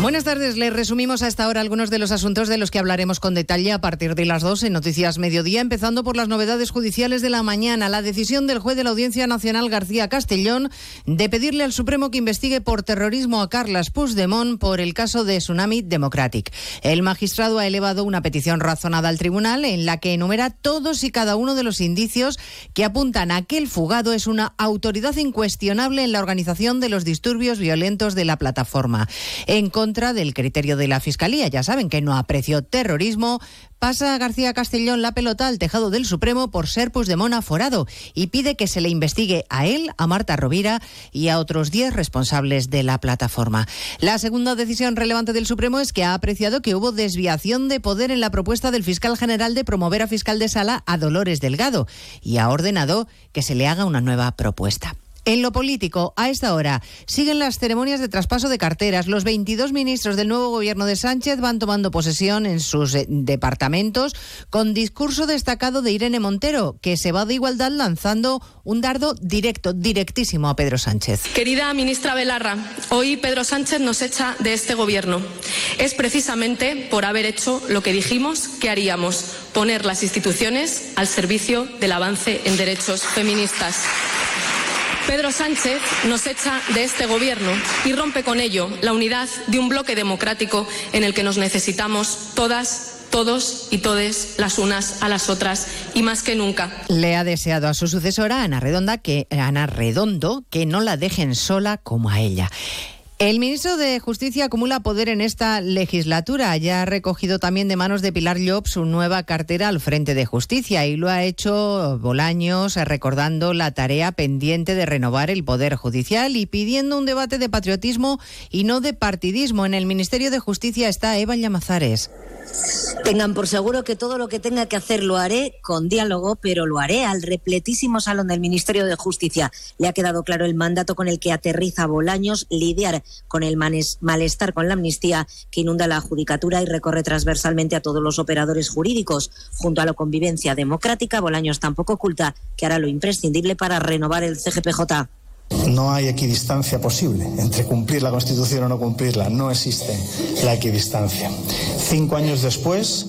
Buenas tardes, les resumimos a esta hora algunos de los asuntos de los que hablaremos con detalle a partir de las 2 en Noticias Mediodía, empezando por las novedades judiciales de la mañana. La decisión del juez de la Audiencia Nacional García Castellón de pedirle al Supremo que investigue por terrorismo a Carlas Puigdemont por el caso de Tsunami Democratic. El magistrado ha elevado una petición razonada al tribunal en la que enumera todos y cada uno de los indicios que apuntan a que el fugado es una autoridad incuestionable en la organización de los disturbios violentos de la plataforma. En contra del criterio de la Fiscalía. Ya saben que no apreció terrorismo. Pasa García Castellón la pelota al tejado del Supremo por ser Puigdemont aforado y pide que se le investigue a él, a Marta Rovira y a otros 10 responsables de la plataforma. La segunda decisión relevante del Supremo es que ha apreciado que hubo desviación de poder en la propuesta del fiscal general de promover a fiscal de sala a Dolores Delgado y ha ordenado que se le haga una nueva propuesta. En lo político, a esta hora, siguen las ceremonias de traspaso de carteras. Los 22 ministros del nuevo gobierno de Sánchez van tomando posesión en sus eh, departamentos con discurso destacado de Irene Montero, que se va de igualdad lanzando un dardo directo, directísimo a Pedro Sánchez. Querida ministra Belarra, hoy Pedro Sánchez nos echa de este gobierno. Es precisamente por haber hecho lo que dijimos que haríamos, poner las instituciones al servicio del avance en derechos feministas. Pedro Sánchez nos echa de este gobierno y rompe con ello la unidad de un bloque democrático en el que nos necesitamos todas todos y todes las unas a las otras y más que nunca. Le ha deseado a su sucesora Ana Redonda que Ana Redondo que no la dejen sola como a ella. El ministro de Justicia acumula poder en esta legislatura. Ya ha recogido también de manos de Pilar Llop su nueva cartera al frente de Justicia y lo ha hecho Bolaños recordando la tarea pendiente de renovar el poder judicial y pidiendo un debate de patriotismo y no de partidismo. En el Ministerio de Justicia está Eva Llamazares. Tengan por seguro que todo lo que tenga que hacer lo haré con diálogo, pero lo haré al repletísimo salón del Ministerio de Justicia. Le ha quedado claro el mandato con el que aterriza Bolaños, lidiar con el malestar con la amnistía que inunda la judicatura y recorre transversalmente a todos los operadores jurídicos. Junto a la convivencia democrática, Bolaños tampoco oculta que hará lo imprescindible para renovar el CGPJ. No hay equidistancia posible entre cumplir la Constitución o no cumplirla. No existe la equidistancia. Cinco años después,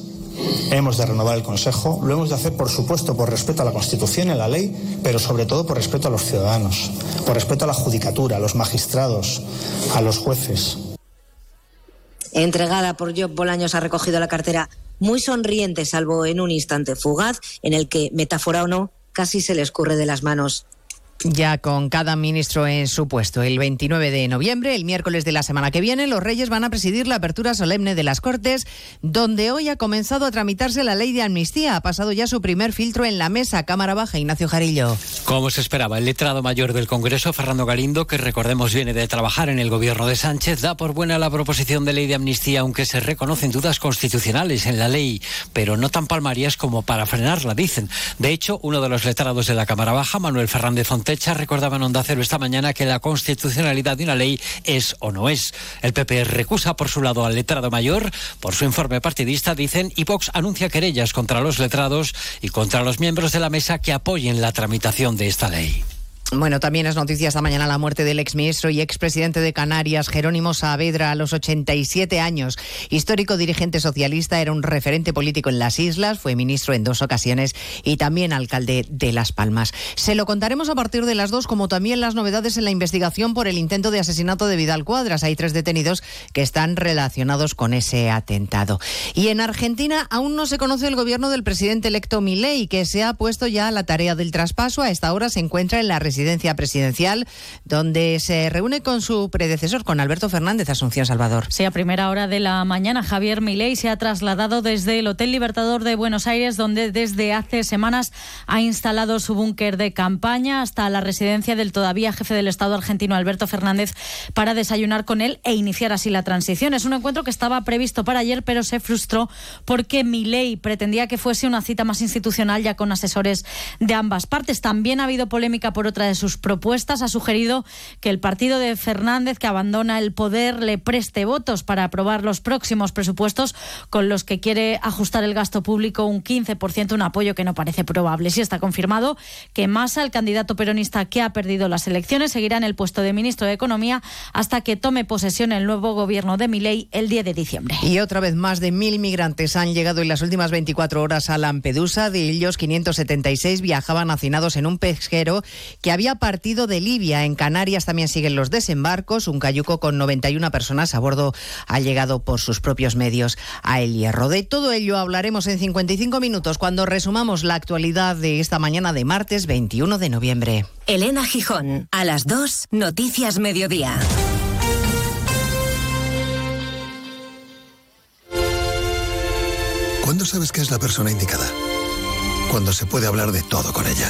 hemos de renovar el Consejo. Lo hemos de hacer, por supuesto, por respeto a la Constitución y a la ley, pero sobre todo por respeto a los ciudadanos, por respeto a la judicatura, a los magistrados, a los jueces. Entregada por Job Bolaños ha recogido la cartera muy sonriente, salvo en un instante fugaz, en el que, metáfora o no, casi se le escurre de las manos ya con cada ministro en su puesto. El 29 de noviembre, el miércoles de la semana que viene, los Reyes van a presidir la apertura solemne de las Cortes, donde hoy ha comenzado a tramitarse la ley de amnistía. Ha pasado ya su primer filtro en la mesa. Cámara Baja, Ignacio Jarillo. Como se esperaba, el letrado mayor del Congreso, Fernando Galindo, que recordemos viene de trabajar en el gobierno de Sánchez, da por buena la proposición de ley de amnistía, aunque se reconocen dudas constitucionales en la ley, pero no tan palmarias como para frenarla, dicen. De hecho, uno de los letrados de la Cámara Baja, Manuel Fernández Fonte, Techa recordaba Onda Cero esta mañana que la constitucionalidad de una ley es o no es. El PP recusa por su lado al letrado mayor. Por su informe partidista dicen y Vox anuncia querellas contra los letrados y contra los miembros de la mesa que apoyen la tramitación de esta ley. Bueno, también es noticia esta mañana la muerte del exministro y expresidente de Canarias, Jerónimo Saavedra, a los 87 años. Histórico dirigente socialista, era un referente político en las islas, fue ministro en dos ocasiones y también alcalde de Las Palmas. Se lo contaremos a partir de las dos, como también las novedades en la investigación por el intento de asesinato de Vidal Cuadras. Hay tres detenidos que están relacionados con ese atentado. Y en Argentina aún no se conoce el gobierno del presidente electo Milei, que se ha puesto ya a la tarea del traspaso. A esta hora se encuentra en la residencia residencia presidencial, donde se reúne con su predecesor, con Alberto Fernández Asunción Salvador. Sí, a primera hora de la mañana, Javier Milei se ha trasladado desde el Hotel Libertador de Buenos Aires, donde desde hace semanas ha instalado su búnker de campaña, hasta la residencia del todavía jefe del Estado argentino, Alberto Fernández, para desayunar con él e iniciar así la transición. Es un encuentro que estaba previsto para ayer, pero se frustró porque Milei pretendía que fuese una cita más institucional ya con asesores de ambas partes. También ha habido polémica por otra de sus propuestas. Ha sugerido que el partido de Fernández, que abandona el poder, le preste votos para aprobar los próximos presupuestos con los que quiere ajustar el gasto público un 15%, un apoyo que no parece probable. Sí está confirmado que Massa, el candidato peronista que ha perdido las elecciones, seguirá en el puesto de ministro de Economía hasta que tome posesión el nuevo gobierno de Milei el 10 de diciembre. Y otra vez más de mil migrantes han llegado en las últimas 24 horas a Lampedusa. De ellos, 576 viajaban hacinados en un pesquero que había partido de Libia. En Canarias también siguen los desembarcos. Un cayuco con 91 personas a bordo ha llegado por sus propios medios a El Hierro. De todo ello hablaremos en 55 minutos cuando resumamos la actualidad de esta mañana de martes 21 de noviembre. Elena Gijón, a las 2, Noticias Mediodía. ¿Cuándo sabes que es la persona indicada? Cuando se puede hablar de todo con ella.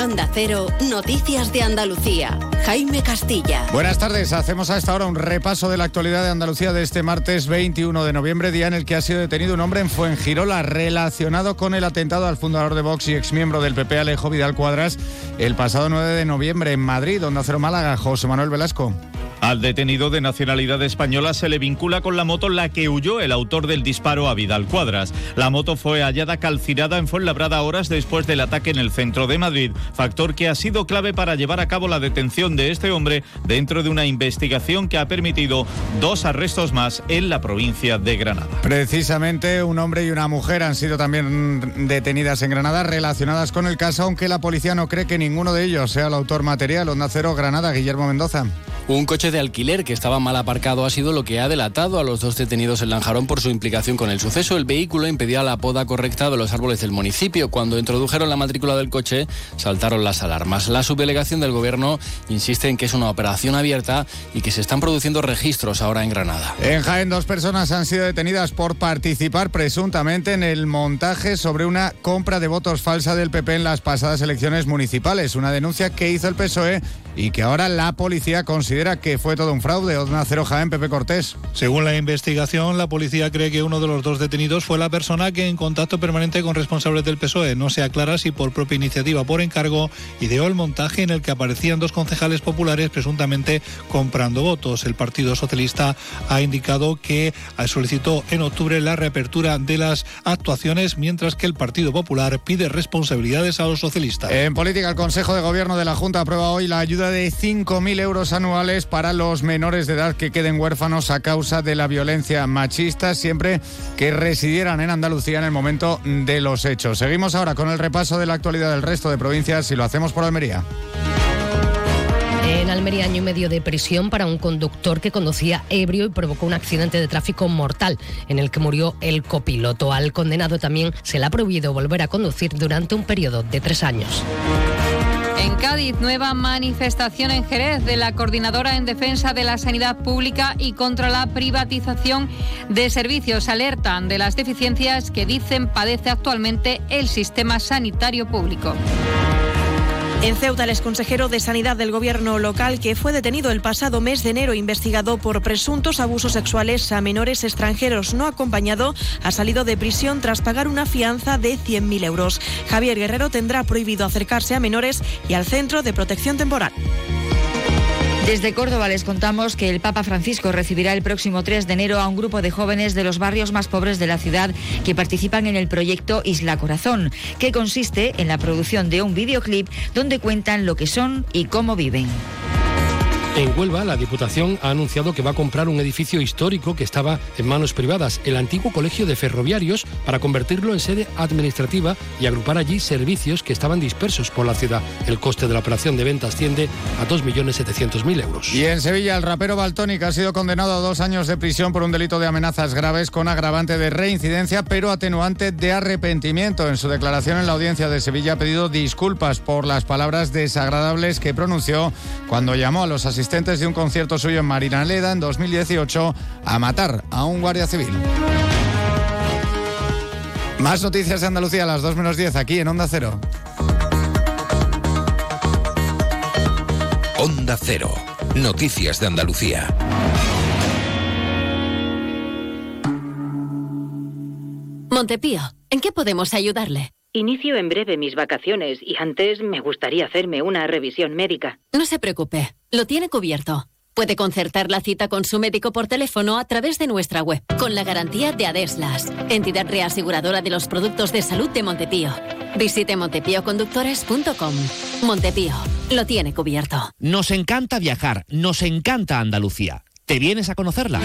Onda Cero, Noticias de Andalucía. Jaime Castilla. Buenas tardes. Hacemos a esta hora un repaso de la actualidad de Andalucía de este martes 21 de noviembre, día en el que ha sido detenido un hombre en Fuengirola relacionado con el atentado al fundador de Vox y exmiembro del PP Alejo Vidal Cuadras el pasado 9 de noviembre en Madrid, Onda Cero Málaga, José Manuel Velasco. Al detenido de nacionalidad española se le vincula con la moto en la que huyó el autor del disparo a Vidal Cuadras. La moto fue hallada calcinada en Fuenlabrada horas después del ataque en el centro de Madrid, factor que ha sido clave para llevar a cabo la detención de este hombre dentro de una investigación que ha permitido dos arrestos más en la provincia de Granada. Precisamente un hombre y una mujer han sido también detenidas en Granada relacionadas con el caso, aunque la policía no cree que ninguno de ellos sea el autor material. Onda Cero Granada, Guillermo Mendoza. Un coche de alquiler que estaba mal aparcado ha sido lo que ha delatado a los dos detenidos en Lanjarón por su implicación con el suceso. El vehículo impedía la poda correcta de los árboles del municipio. Cuando introdujeron la matrícula del coche, saltaron las alarmas. La subdelegación del gobierno insiste en que es una operación abierta y que se están produciendo registros ahora en Granada. En Jaén, dos personas han sido detenidas por participar presuntamente en el montaje sobre una compra de votos falsa del PP en las pasadas elecciones municipales. Una denuncia que hizo el PSOE y que ahora la policía considera que fue todo un fraude. Onda Cero Jaén, Pepe Cortés. Según la investigación, la policía cree que uno de los dos detenidos fue la persona que en contacto permanente con responsables del PSOE no se aclara si por propia iniciativa por encargo ideó el montaje en el que aparecían dos concejales populares presuntamente comprando votos. El Partido Socialista ha indicado que solicitó en octubre la reapertura de las actuaciones, mientras que el Partido Popular pide responsabilidades a los socialistas. En política, el Consejo de Gobierno de la Junta aprueba hoy la ayuda de 5.000 euros anuales para los menores de edad que queden huérfanos a causa de la violencia machista, siempre que residieran en Andalucía en el momento de los hechos. Seguimos ahora con el repaso de la actualidad del resto de provincias y lo hacemos por Almería. En Almería, año y medio de prisión para un conductor que conducía ebrio y provocó un accidente de tráfico mortal en el que murió el copiloto. Al condenado también se le ha prohibido volver a conducir durante un periodo de tres años. En Cádiz, nueva manifestación en Jerez de la Coordinadora en Defensa de la Sanidad Pública y contra la privatización de servicios. Alertan de las deficiencias que dicen padece actualmente el sistema sanitario público. En Ceuta, el exconsejero de Sanidad del gobierno local, que fue detenido el pasado mes de enero investigado por presuntos abusos sexuales a menores extranjeros no acompañado, ha salido de prisión tras pagar una fianza de 100.000 euros. Javier Guerrero tendrá prohibido acercarse a menores y al centro de protección temporal. Desde Córdoba les contamos que el Papa Francisco recibirá el próximo 3 de enero a un grupo de jóvenes de los barrios más pobres de la ciudad que participan en el proyecto Isla Corazón, que consiste en la producción de un videoclip donde cuentan lo que son y cómo viven. En Huelva, la Diputación ha anunciado que va a comprar un edificio histórico que estaba en manos privadas, el antiguo Colegio de Ferroviarios, para convertirlo en sede administrativa y agrupar allí servicios que estaban dispersos por la ciudad. El coste de la operación de venta asciende a 2.700.000 euros. Y en Sevilla, el rapero Baltónica ha sido condenado a dos años de prisión por un delito de amenazas graves con agravante de reincidencia, pero atenuante de arrepentimiento. En su declaración en la audiencia de Sevilla ha pedido disculpas por las palabras desagradables que pronunció cuando llamó a los asistentes de un concierto suyo en Marinaleda en 2018 a matar a un guardia civil. Más noticias de Andalucía a las 2 menos 10 aquí en Onda Cero. Onda Cero. Noticias de Andalucía. Montepío, ¿en qué podemos ayudarle? Inicio en breve mis vacaciones y antes me gustaría hacerme una revisión médica. No se preocupe, lo tiene cubierto. Puede concertar la cita con su médico por teléfono a través de nuestra web, con la garantía de Adeslas, entidad reaseguradora de los productos de salud de Montepío. Visite montepíoconductores.com. Montepío, lo tiene cubierto. Nos encanta viajar, nos encanta Andalucía. ¿Te vienes a conocerla?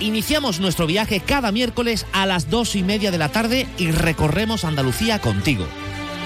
Iniciamos nuestro viaje cada miércoles a las dos y media de la tarde y recorremos Andalucía contigo.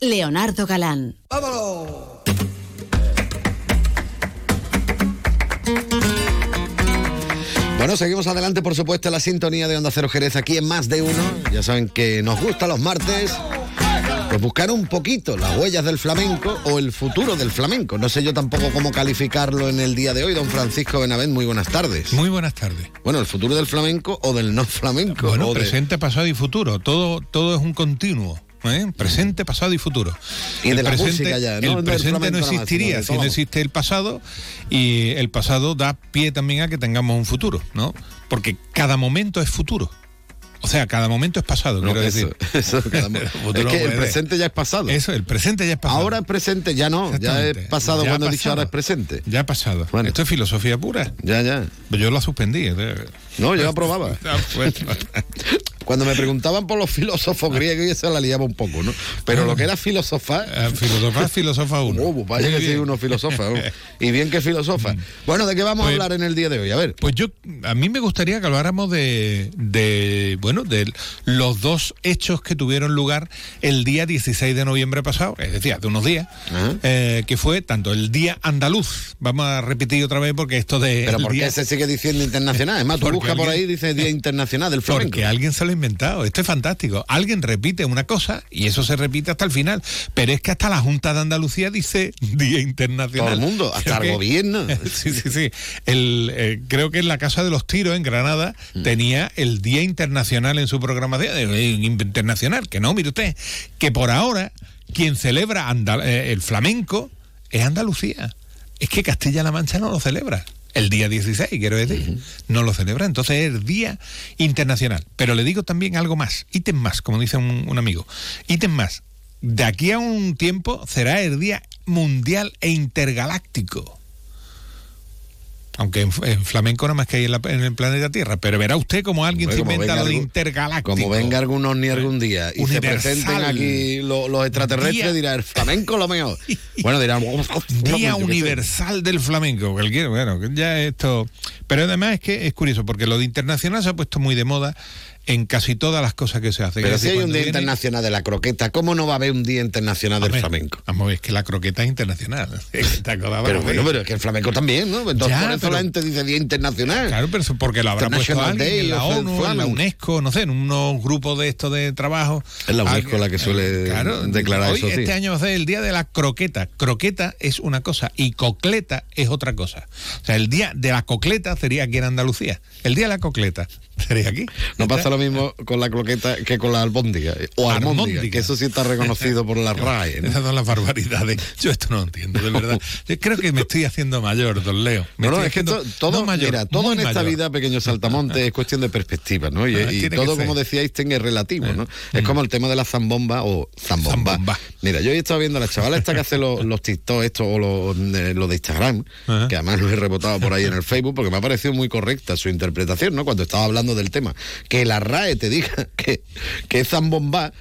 Leonardo Galán. ¡Vámonos! Bueno, seguimos adelante, por supuesto, en la sintonía de Onda Cero Jerez aquí en Más de Uno. Ya saben que nos gusta los martes. Pues buscar un poquito las huellas del flamenco o el futuro del flamenco. No sé yo tampoco cómo calificarlo en el día de hoy. Don Francisco Benavent, muy buenas tardes. Muy buenas tardes. Bueno, el futuro del flamenco o del no flamenco. Bueno, o de- presente, pasado y futuro. Todo, todo es un continuo. ¿Eh? Presente, pasado y futuro. Y de el la presente, ya, ¿no? El Del presente flamenco no nada más, existiría si no existe el pasado y el pasado da pie también a que tengamos un futuro, ¿no? Porque cada momento es futuro. O sea, cada momento es pasado, No, quiero eso, decir. eso, cada es que el presente ya es pasado. Eso, el presente ya es pasado. Ahora es presente, ya no. Ya es pasado Ya cuando he dicho ahora es presente. Ya ha pasado. Esto es filosofía pura. Ya, ya. Yo la suspendí. ¿eh? No, yo la probaba. Ah, bueno. Cuando me preguntaban por los filósofos griegos, y eso la liaba un poco, ¿no? Pero lo que era filosofar. filosofar, filosofa uno. Oh, pues vaya Muy que sí, uno filosofa. oh. Y bien que filosofa. Bueno, ¿de qué vamos Pues- a hablar en el día de hoy? A ver. Pues yo, a mí me gustaría que habláramos de, de, bueno, de los dos hechos que tuvieron lugar el día 16 de noviembre pasado, es decir, hace unos días, eh, que fue tanto el Día Andaluz, vamos a repetir otra vez porque esto de... Pero ¿por qué día- se sigue diciendo internacional? Es más, tú buscas por ahí dice Día Internacional del Flamenco. Porque alguien se lo ha inventado. Esto es fantástico. Alguien repite una cosa y eso se repite hasta el final. Pero es que hasta la Junta de Andalucía dice Día Internacional. Todo el mundo, hasta Creo el que- gobierno. sí, sí, sí. El, eh, creo que en la Casa de los Tiros, en Granada, Mm. tenía el Día Internacional en su programación. internacional, que no, mire usted, que por ahora quien celebra Andal- eh, el flamenco es Andalucía. Es que Castilla-La Mancha no lo celebra. El día 16, quiero decir. No lo celebra. Entonces es el Día Internacional. Pero le digo también algo más. Ítem más, como dice un, un amigo. Ítem más. De aquí a un tiempo será el Día Mundial e Intergaláctico. Aunque en, en flamenco nada más que hay en, la- en el planeta Tierra. Pero verá usted como alguien Hombre, se como inventa lo de intergaláctico. Como venga algún ovni algún día y se Universal. presenten aquí lo- los extraterrestres, Día- dirá el flamenco lo mejor. Bueno, dirán. Día yo qué sé. Universal del Flamenco, cualquiera, bueno, ya esto. Pero además es que es curioso, porque lo de internacional se ha puesto muy de moda en casi todas las cosas que se hacen. Pero si hay un día viene- internacional de la croqueta, ¿cómo no va a haber un día internacional del flamenco? Vamos a ver, es que la croqueta es internacional. Pero ¿no? bueno, pero es que el flamenco también, ¿no? Entonces Ya, por eso pero- la gente dice día internacional. Claro, pero porque lo habrá puesto International alguien Day en la ONU, en la. UNESCO, no sé, en unos grupos de estos de trabajo. Es la UNESCO Alguien- la que suele Claro, declarar hoy, eso, sí. Este año va a ser el día de la croqueta. Croqueta es una cosa y cocleta es otra cosa. O sea, el día de la cocleta sería aquí en Andalucía. El día de la cocleta sería aquí. No pasa lo mismo con la croqueta que con la albóndiga. O almóndiga, Almóndiga. que eso sí está reconocido por la RAE. ¿no? Son las barbaridades. Yo esto no lo entiendo, de verdad. Yo creo que me estoy haciendo mayor, don Leo. Me No, no, es que to- todo, mayor, mira, todo en esta vida, pequeño saltamonte, es cuestión de perspectiva, ¿no? Y, Ah, y todo. Eh. como decía Einstein, es relativo, ¿no? Es como el tema de la zambomba o zambomba. Zambomba. Mira, yo he estado viendo a la chavala esta que hace los, los TikTok estos o los, eh, los de Instagram, que además los he rebotado por ahí en el Facebook, porque me ha parecido muy correcta su interpretación, ¿no? Cuando estaba hablando del tema. Que la RAE te diga que, que es zambomba,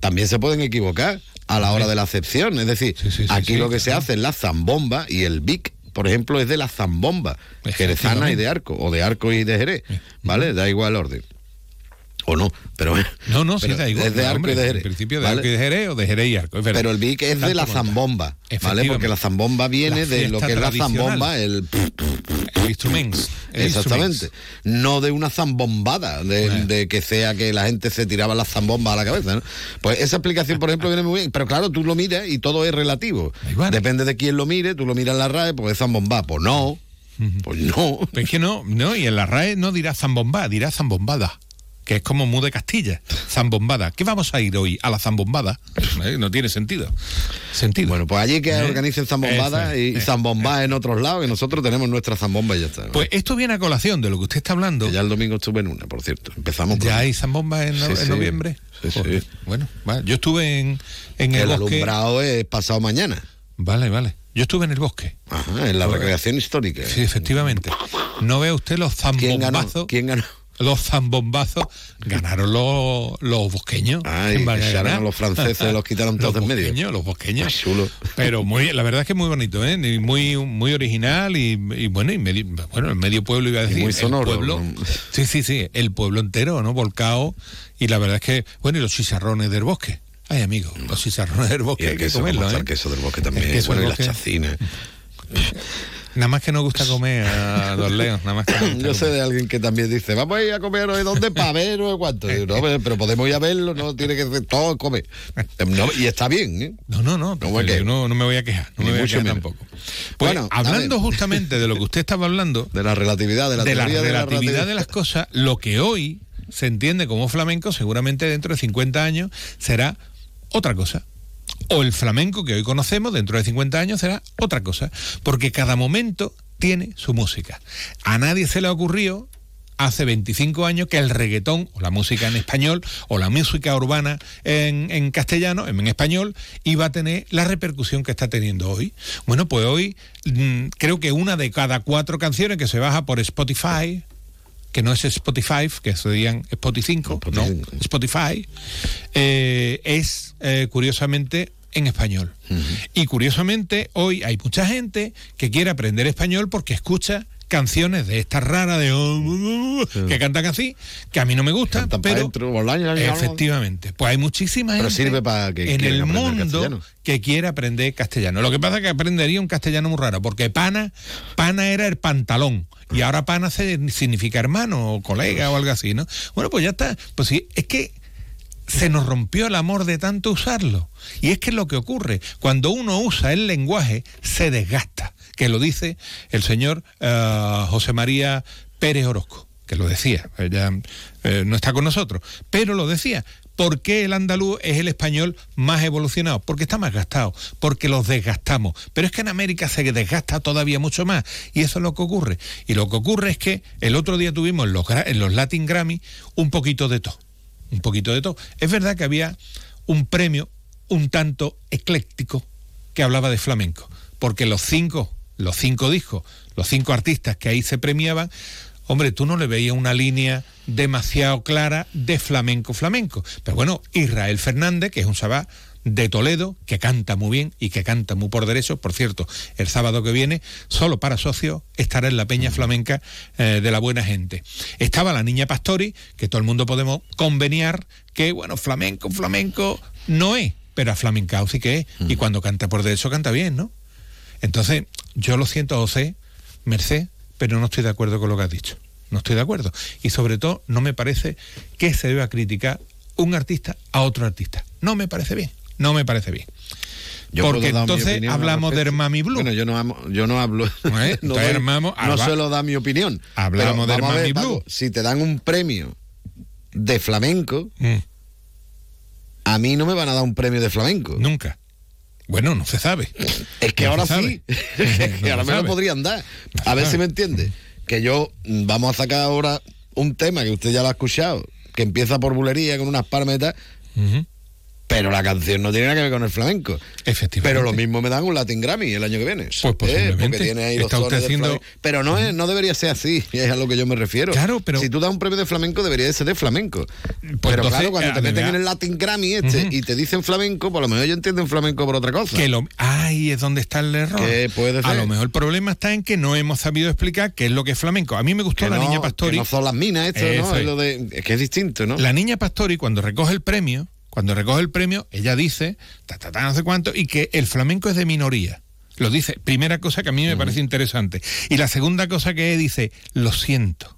también se pueden equivocar a la hora de la acepción. Es decir, aquí sí, lo que se hace es la zambomba y el Vic, por ejemplo, es de la zambomba, jerezana y de arco, o de arco y de jerez, ¿vale? Da igual el orden. O no, pero No, no, sí, pero da igual. Es de arco hombre, y de En jerez. principio de ¿vale? arco y de jerez o de jerez y arco. es verdad. Pero el Vic es de la zambomba, ¿vale? Porque la zambomba viene La de lo que es la zambomba, el... El instrumento. Exactamente. No de una zambombada, de, Bueno. de que sea que la gente se tiraba las zambombas a la cabeza. ¿no? Pues esa explicación, por ejemplo, viene muy bien. Pero claro, tú lo miras y todo es relativo. Depende de quién lo mire, tú lo miras en la RAE, pues es zambomba. Pues no. Pues no. Pero es que no, no, y en la RAE no dirá zambombá, dirá zambombada. Que es como mu de Castilla, zambombada. ¿Qué vamos a ir hoy? A la zambombada. Eh, No tiene sentido. Sentido. Bueno, pues allí que ¿Eh? organicen zambombadas es, y eh. zambombas en otros lados, que nosotros tenemos nuestra zambomba y ya está. Pues esto viene a colación de lo que usted está hablando. Que ya el domingo estuve en una, por cierto. Empezamos por ¿Ya ahí. hay zambombas en, no- Sí, en sí. noviembre? Sí, sí. Bueno, vale. yo estuve en, en el, El bosque. alumbrado es pasado mañana. Vale, vale. Yo estuve en el bosque. Ajá, en la recreación histórica. Sí, efectivamente. ¿No ve usted los ¿Quién ganó? zambombazos? ¿Quién ganó? Los zambombazos ganaron los, los bosqueños. Los franceses, los quitaron todos Los en medio. bosqueños, Los bosqueños. Chulo. Pero muy, la verdad es que muy bonito, ¿eh? Y muy, muy original y, y bueno, y medio, bueno, el medio pueblo iba a decir. muy el sonoro, pueblo- ¿no? sí, sí, sí, el pueblo entero, ¿no? Volcado. Y la verdad es que, bueno, y los chicharrones del bosque. Ay, amigo, los chicharrones del Y bosque hay el que queso, comerlo, ¿cómo está ¿eh? el queso del bosque también. El queso bueno, y las chacinas. Nada más que nos gusta comer a Don León, nada más que Yo sé comer. de alguien que también dice, vamos a ir a comer no sé dónde para ver no cuánto. Digo, no, pero podemos ir a verlo, no tiene que ser todo comer. No, y está bien, ¿eh? No, no, no, ¿Cómo es yo que? no, no me voy a quejar, no Ni me voy a quejar tampoco. Pues, Bueno, hablando justamente de lo que usted estaba hablando, De la relatividad, de la de la teoría de la relatividad de las cosas, lo que hoy se entiende como flamenco, seguramente dentro de 50 años será otra cosa. O el flamenco que hoy conocemos dentro de 50 años será otra cosa. Porque cada momento tiene su música. A nadie se le ha ocurrido hace 25 años que el reggaetón o la música en español o la música urbana en, en castellano, en, en español, iba a tener la repercusión que está teniendo hoy. Bueno, pues hoy mm, creo que una de cada cuatro canciones que se baja por Spotify, que no es Spotify, que serían Spotify 5, no, Spotify, eh, es eh, curiosamente en español. Y curiosamente hoy hay mucha gente que quiere aprender español porque escucha canciones de estas raras de que cantan así, que a mí no me gustan, Cantan pa' pero dentro, bolaña, efectivamente, pues hay muchísima Pero gente sirve para que en el mundo castellano. que quiere aprender castellano. Lo que pasa es que aprendería un castellano muy raro, porque pana, pana era el pantalón. Y ahora pana se- significa hermano o colega o algo así, ¿no? Bueno, pues ya está. Pues sí, es que se nos rompió el amor de tanto usarlo. Y es que es lo que ocurre. Cuando uno usa el lenguaje, se desgasta. Que lo dice el señor eh, José María Pérez Orozco, que lo decía. Ella eh, no está con nosotros, pero lo decía. ¿Por qué el andaluz es el español más evolucionado? Porque está más gastado, porque los desgastamos. Pero es que en América se desgasta todavía mucho más. Y eso es lo que ocurre. Y lo que ocurre es que el otro día tuvimos en los, en los Latin Grammy un poquito de todo un poquito de todo. Es verdad que había un premio un tanto ecléctico que hablaba de flamenco, porque los cinco los cinco discos, los cinco artistas que ahí se premiaban, hombre, tú no le veías una línea demasiado clara de flamenco flamenco. Pero bueno, Israel Fernández, que es un sabá de Toledo, que canta muy bien y que canta muy por derecho. Por cierto, el sábado que viene, solo para socios, estará en la Peña Flamenca eh, de la Buena Gente. Estaba la niña Pastori, que todo el mundo podemos conveniar que, bueno, flamenco, flamenco no es, pero a flamencao sí que es. Y cuando canta por derecho, canta bien, ¿no? Entonces, yo lo siento, José, Merced, pero no estoy de acuerdo con lo que has dicho. No estoy de acuerdo. Y sobre todo, no me parece que se deba criticar un artista a otro artista. No me parece bien. No me parece bien. Yo Porque entonces hablamos de. Hermami Blue. Bueno, yo no, amo- yo no hablo. ¿Eh? no doy- no suelo dar mi opinión. Hablamos de ver, Hermami Paco, Blue. si te dan un premio de flamenco, Mm. a mí no me van a dar un premio de flamenco. Nunca. Bueno, no se sabe. Es que No ahora sí. que ahora me lo podrían dar. A ver si me entiende. Que yo mm, vamos a sacar ahora un tema que usted ya lo ha escuchado, que empieza por bulería con unas palmetas, Ujú. Pero la canción no tiene nada que ver con el flamenco. Efectivamente. Pero lo mismo me dan un Latin Grammy el año que viene. Pues ¿eh? posiblemente. Porque tiene ahí los tonos haciendo-. Pero no, es, no debería ser así, es a lo que yo me refiero. Claro, pero- Si tú das un premio de flamenco, debería de ser de flamenco. pero entonces, claro, cuando te eh, meten además- en el Latin Grammy este y te dicen flamenco, por lo menos yo entiendo en flamenco por otra cosa. Que lo, ahí es donde está el error. Puede A ser. lo mejor el problema está en que no hemos sabido explicar qué es lo que es flamenco. A mí me gustó Que la no, niña Pastori. que no son las minas esto, Eso ¿no? Es, es. lo de, es que es distinto, ¿no? La niña Pastori, cuando recoge el premio, cuando recoge el premio, ella dice, ta, ta, ta, no sé cuánto, y que el flamenco es de minoría. Lo dice. Primera cosa que a mí me parece interesante. Y la segunda cosa que dice, lo siento.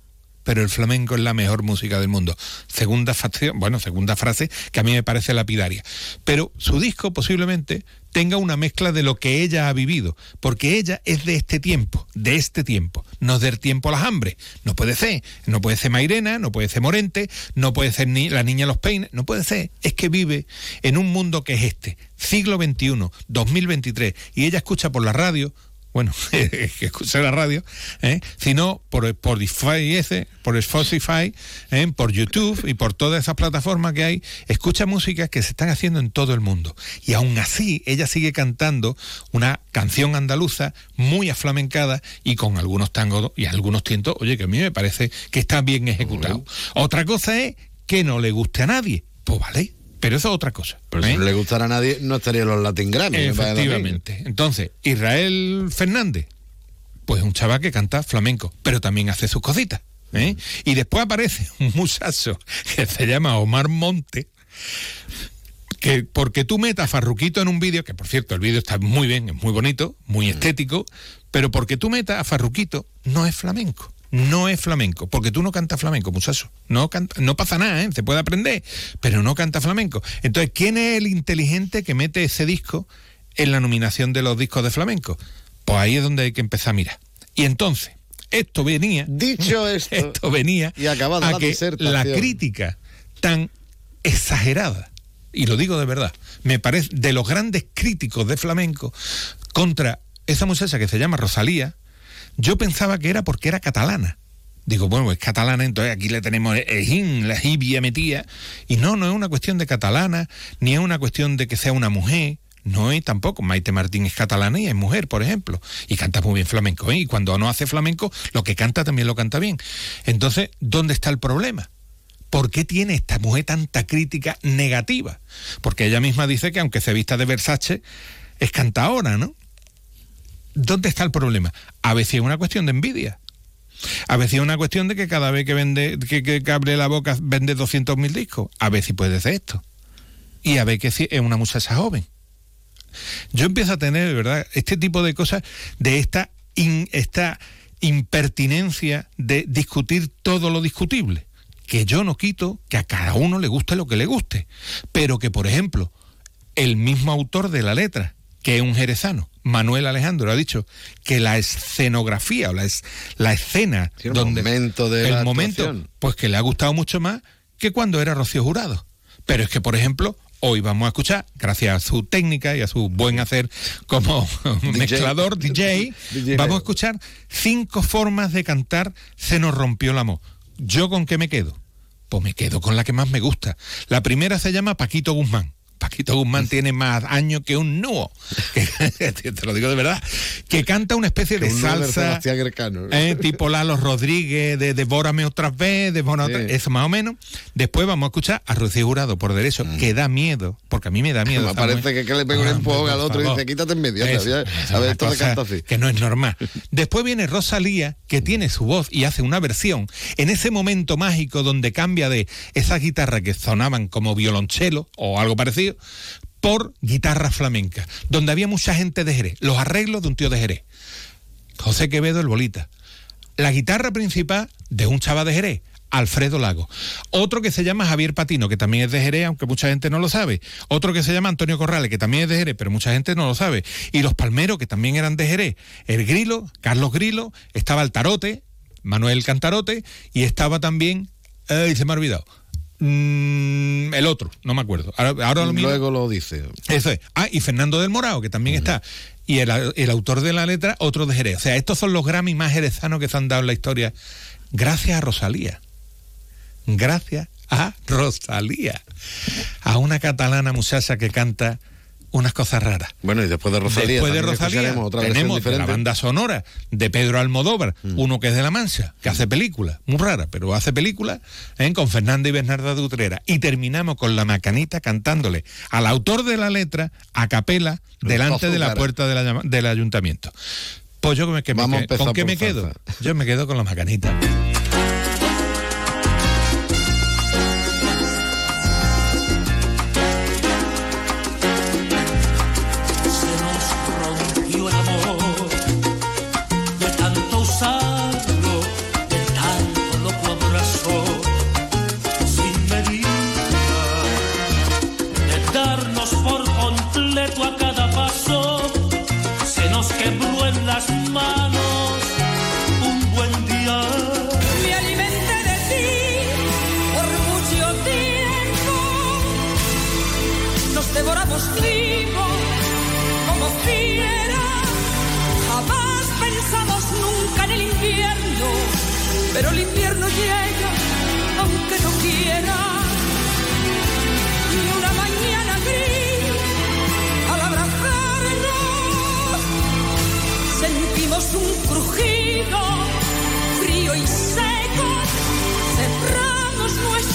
Pero el flamenco es la mejor música del mundo. Segunda facción, bueno, segunda frase que a mí me parece lapidaria. Pero su disco posiblemente tenga una mezcla de lo que ella ha vivido, porque ella es de este tiempo, de este tiempo, no es del tiempo a las hambres. No puede ser, no puede ser Mairena, no puede ser Morente, no puede ser ni la niña los peines, no puede ser. Es que vive en un mundo que es este, siglo XXI, 2023, y ella escucha por la radio bueno, que escuche la radio, ¿eh? sino por Spotify, ese, por Spotify, ¿eh? por YouTube y por todas esas plataformas que hay, escucha músicas que se están haciendo en todo el mundo. Y aún así, ella sigue cantando una canción andaluza muy aflamencada y con algunos tangos y algunos tientos, oye, que a mí me parece que está bien ejecutado. Otra cosa es que no le guste a nadie. Pues vale, pero eso es otra cosa. Pero si ¿eh? no le gustara a nadie, no estaría los Latin Grammy. Efectivamente. Entonces, Israel Fernández, pues un chaval que canta flamenco, pero también hace sus cositas. ¿eh? Y después aparece un muchacho que se llama Omar Monte, que porque tú metas a Farruquito en un vídeo, que por cierto el vídeo está muy bien, es muy bonito, muy estético, pero porque tú metas a Farruquito no es flamenco. No es flamenco, porque tú no cantas flamenco, muchacho. No, canta, no pasa nada, ¿eh? se puede aprender, pero no canta flamenco. Entonces, ¿quién es el inteligente que mete ese disco en la nominación de los discos de flamenco? Pues ahí es donde hay que empezar a mirar. Y entonces, esto venía. Dicho esto, esto venía y acabada a la que la crítica tan exagerada, y lo digo de verdad, me parece de los grandes críticos de flamenco contra esa muchacha que se llama Rosalía, yo pensaba que era porque era catalana. Digo, bueno, es catalana, entonces aquí le tenemos ejín, la jibia metía. Y no, no es una cuestión de catalana, ni es una cuestión de que sea una mujer. No es tampoco. Maite Martín es catalana y es mujer, por ejemplo. Y canta muy bien flamenco. ¿eh? Y cuando no hace flamenco, lo que canta también lo canta bien. Entonces, ¿dónde está el problema? ¿Por qué tiene esta mujer tanta crítica negativa? Porque ella misma dice que aunque se vista de Versace, es cantadora, ¿no? ¿Dónde está el problema? A veces es una cuestión de envidia. A veces es una cuestión de que cada vez que vende, que, que- abre la boca vende 200.000 discos. A veces puede ser esto. Y a sí, es una muchacha joven. Yo empiezo a tener, verdad, este tipo de cosas, de esta, esta impertinencia de discutir todo lo discutible. Que yo no quito que a cada uno le guste lo que le guste. Pero que, por ejemplo, el mismo autor de la letra, que es un jerezano, Manuel Alejandro, ha dicho que la escenografía o la, es- la escena Sí, el donde momento de el la momento, actuación. pues que le ha gustado mucho más que cuando era Rocío Jurado. Pero es que, por ejemplo, hoy vamos a escuchar, gracias a su técnica y a su buen hacer como mezclador, DJ, DJ. vamos a escuchar cinco formas de cantar Se nos rompió el amor. ¿Yo con qué me quedo? Pues me quedo con la que más me gusta. La primera se llama Paquito Guzmán, Paquito Guzmán tiene más años que un nuo. Que- te lo digo de verdad. Que canta una especie de salsa. Eh, tipo Lalo Rodríguez, de Devórame otra vez, Devórame otra Eso más o menos. Después vamos a escuchar a Rocío Jurado por derecho, que da miedo, porque a mí me da miedo. Mm. Me parece que, que le pega un Ah, empujón al otro y dice, quítate en medio. ¿sabes? a ver, esto canta así. Que no es normal. Después viene Rosalía, que tiene su voz y hace una versión en ese momento mágico donde cambia de esas guitarras que sonaban como violonchelo o algo parecido por guitarra flamenca, donde había mucha gente de Jerez, los arreglos de un tío de Jerez. José Quevedo, el bolita. La guitarra principal de un chaval de Jerez, Alfredo Lago. Otro que se llama Javier Patino, que también es de Jerez, aunque mucha gente no lo sabe. Otro que se llama Antonio Corrales, que también es de Jerez, pero mucha gente no lo sabe. Y los Palmeros, que también eran de Jerez. El Grilo, Carlos Grilo, estaba el Tarote, Manuel Cantarote, y estaba también, ay, se me ha olvidado. Mm, el otro, no me acuerdo. Ahora, ahora lo miro. Luego lo dice. Eso es. Ah, y Fernando del Morao, que también está. Y el, el autor de la letra, otro de Jerez. O sea, estos son los Grammy más jerezanos que se han dado en la historia. Gracias a Rosalía. Gracias a Rosalía. A una catalana muchacha que canta unas cosas raras. Bueno, y después de Rosalía. Después de Rosalía otra tenemos la. Mm. banda sonora de Pedro Almodóvar, uno que es de La Mancha, que hace películas, muy rara, pero hace películas, ¿eh? con Fernanda y Bernarda de Utrera. Y terminamos con la macanita cantándole al autor de la letra a capela delante de la puerta de la del ayuntamiento. Pues yo me, que me Vamos ¿con qué me quedo? Yo me quedo con la macanita.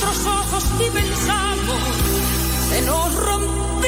Nuestros ojos y pensamos, se nos rompió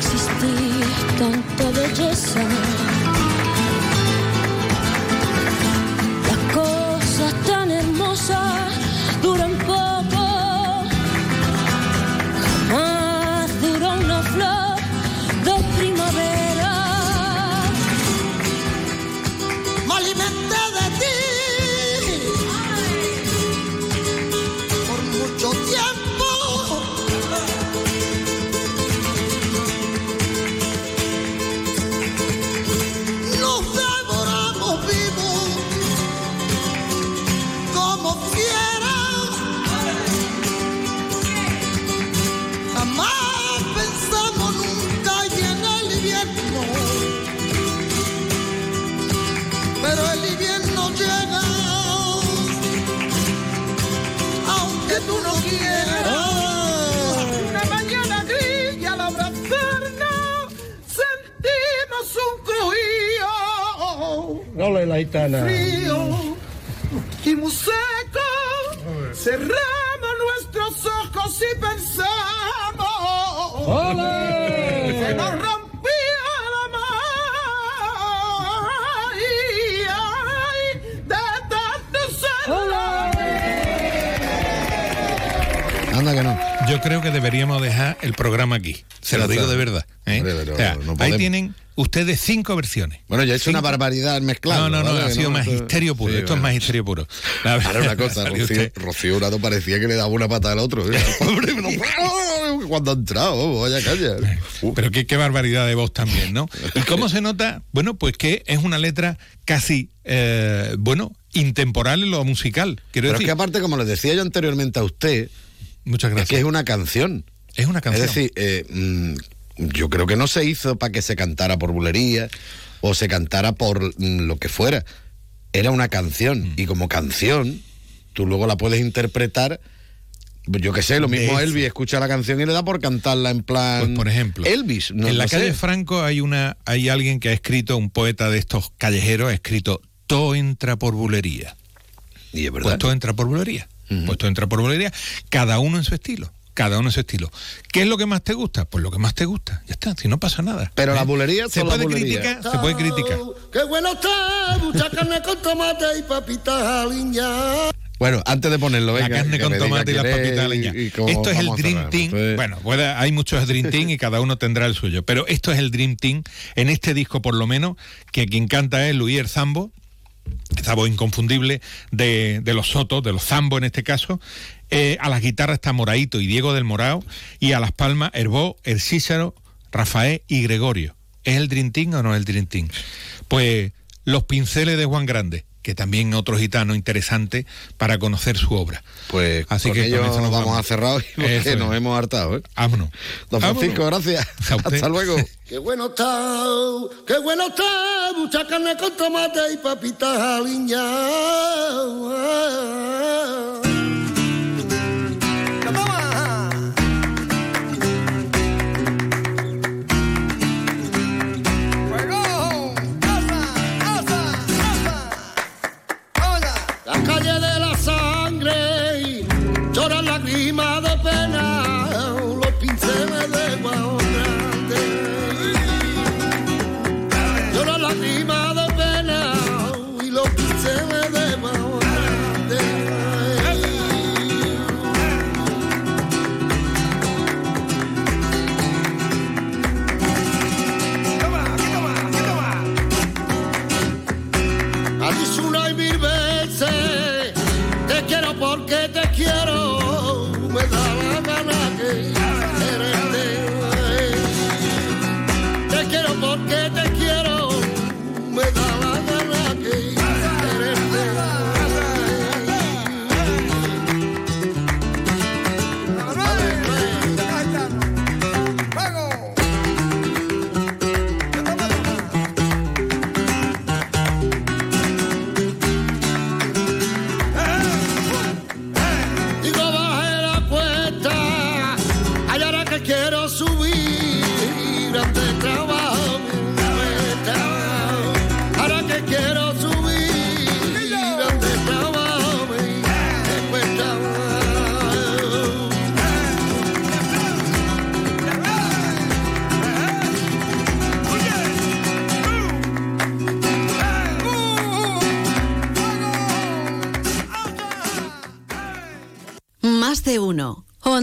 existir tanta belleza. Las cosas tan hermosas duran ustedes cinco versiones. Bueno, ya he hecho una barbaridad mezclando. No, no, no, ¿vale? ha sido No, magisterio puro. Sí, Esto bueno. es magisterio puro. La Ahora una cosa, Rocío, Rocío Jurado parecía que le daba una pata al otro. ¿eh? Hombre, cuando ha entrado, vaya calla. Pero qué, qué barbaridad de voz también, ¿no? ¿Y cómo se nota? Bueno, pues que es una letra casi, eh, bueno, intemporal en lo musical. Quiero Pero es decir, que aparte, como les decía yo anteriormente a usted, Muchas gracias. es que es una canción. Es una canción. Es decir, eh, mm, yo creo que no se hizo para que se cantara por bulería o se cantara por mm, lo que fuera. Era una canción Mm. y como canción tú luego la puedes interpretar. Yo qué sé, lo mismo Elvis escucha la canción y le da por cantarla en plan. Pues, por ejemplo, Elvis. No, en la sé. calle Franco hay una, hay alguien que ha escrito, un poeta de estos callejeros, ha escrito todo entra por bulería. Y es Pues verdad. todo entra por bulería. Pues todo entra por bulería. Cada uno en su estilo. Cada uno su estilo. ¿Qué es lo que más te gusta? Pues lo que más te gusta. Ya está, si no pasa nada. Pero la ¿Eh? bulería se la puede bulería. criticar, se puede criticar. Qué bueno está, mucha carne con tomate y papitas aliñadas. Bueno, antes de ponerlo, La venga, carne que con tomate y las papitas cómo Esto es el Dream. Team. Entonces, Bueno, puede- hay muchos Dream Team y cada uno tendrá el suyo. Pero esto es el Dream Team, en este disco por lo menos, que quien canta es Luis Zambo, esa voz inconfundible de, de los Sotos, de los Zambo en este caso. Eh, a las guitarras está Moraito y Diego del Morao. Y a las palmas, Herbó, El Cícero, Rafael y Gregorio. ¿Es el Team o no es el Team? Pues los pinceles de Juan Grande, que también otro gitano interesante para conocer su obra. Pues Así con que ello con eso nos vamos, vamos. a cerrar hoy porque Eso es. nos hemos hartado. ¿eh? Vámonos. Don Francisco, gracias. Hasta luego. Qué bueno está, qué bueno está, mucha carne con tomate y papitas aliñadas.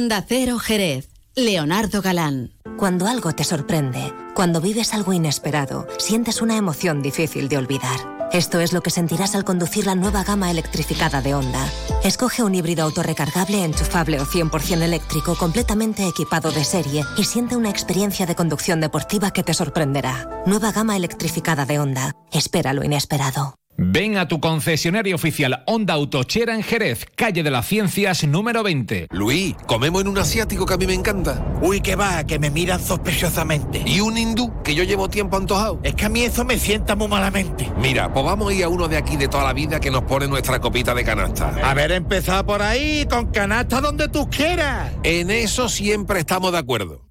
Uno. Honda Cero Jerez. Leonardo Galán. Cuando algo te sorprende, cuando vives algo inesperado, sientes una emoción difícil de olvidar. Esto es lo que sentirás al conducir la nueva gama electrificada de Honda. Escoge un híbrido autorrecargable, enchufable o 100% eléctrico completamente equipado de serie y siente una experiencia de conducción deportiva que te sorprenderá. Nueva gama electrificada de Honda. Espera lo inesperado. Ven a tu concesionario oficial Honda Autochera en Jerez, calle de las Ciencias número 20. Luis, comemos en un asiático que a mí me encanta. Uy, que va, que me miran sospechosamente. Y un hindú que yo llevo tiempo antojado. Es que a mí eso me sienta muy malamente. Mira, pues vamos a ir a uno de aquí de toda la vida que nos pone nuestra copita de canasta. Haber empezado por ahí, con canasta donde tú quieras. En eso siempre estamos de acuerdo.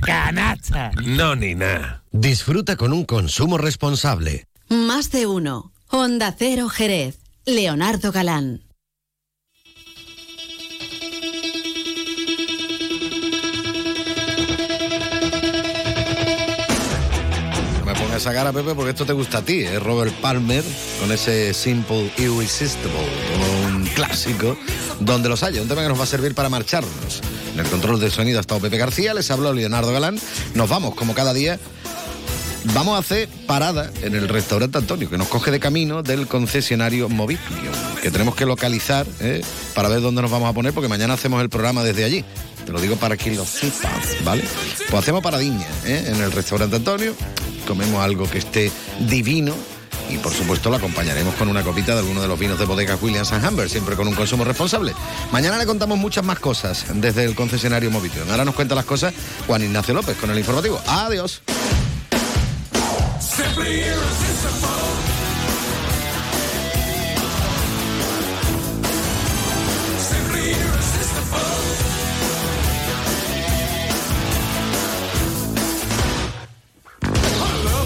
Canasta. No, ni nada. Disfruta con un consumo responsable. Más de uno. Honda Cero Jerez. Leonardo Galán. No me pongas esa cara, Pepe, porque esto te gusta a ti. Es Robert Palmer con ese Simple Irresistible, un clásico donde los haya. Un tema que nos va a servir para marcharnos. En el control de sonido ha estado Pepe García, les habló Leonardo Galán. Nos vamos, como cada día, Vamos a hacer parada en el restaurante Antonio, que nos coge de camino del concesionario Movilio, que tenemos que localizar ¿eh? para ver dónde nos vamos a poner, porque mañana hacemos el programa desde allí. Te lo digo para que lo sepas, ¿vale? Pues hacemos paradiña ¿eh? en el restaurante Antonio, comemos algo que esté divino. Y por supuesto lo acompañaremos con una copita de alguno de los vinos de bodega Williams and Humber, siempre con un consumo responsable. Mañana le contamos muchas más cosas desde el concesionario Movition. Ahora nos cuenta las cosas Juan Ignacio López con el informativo. Adiós. be irresistible.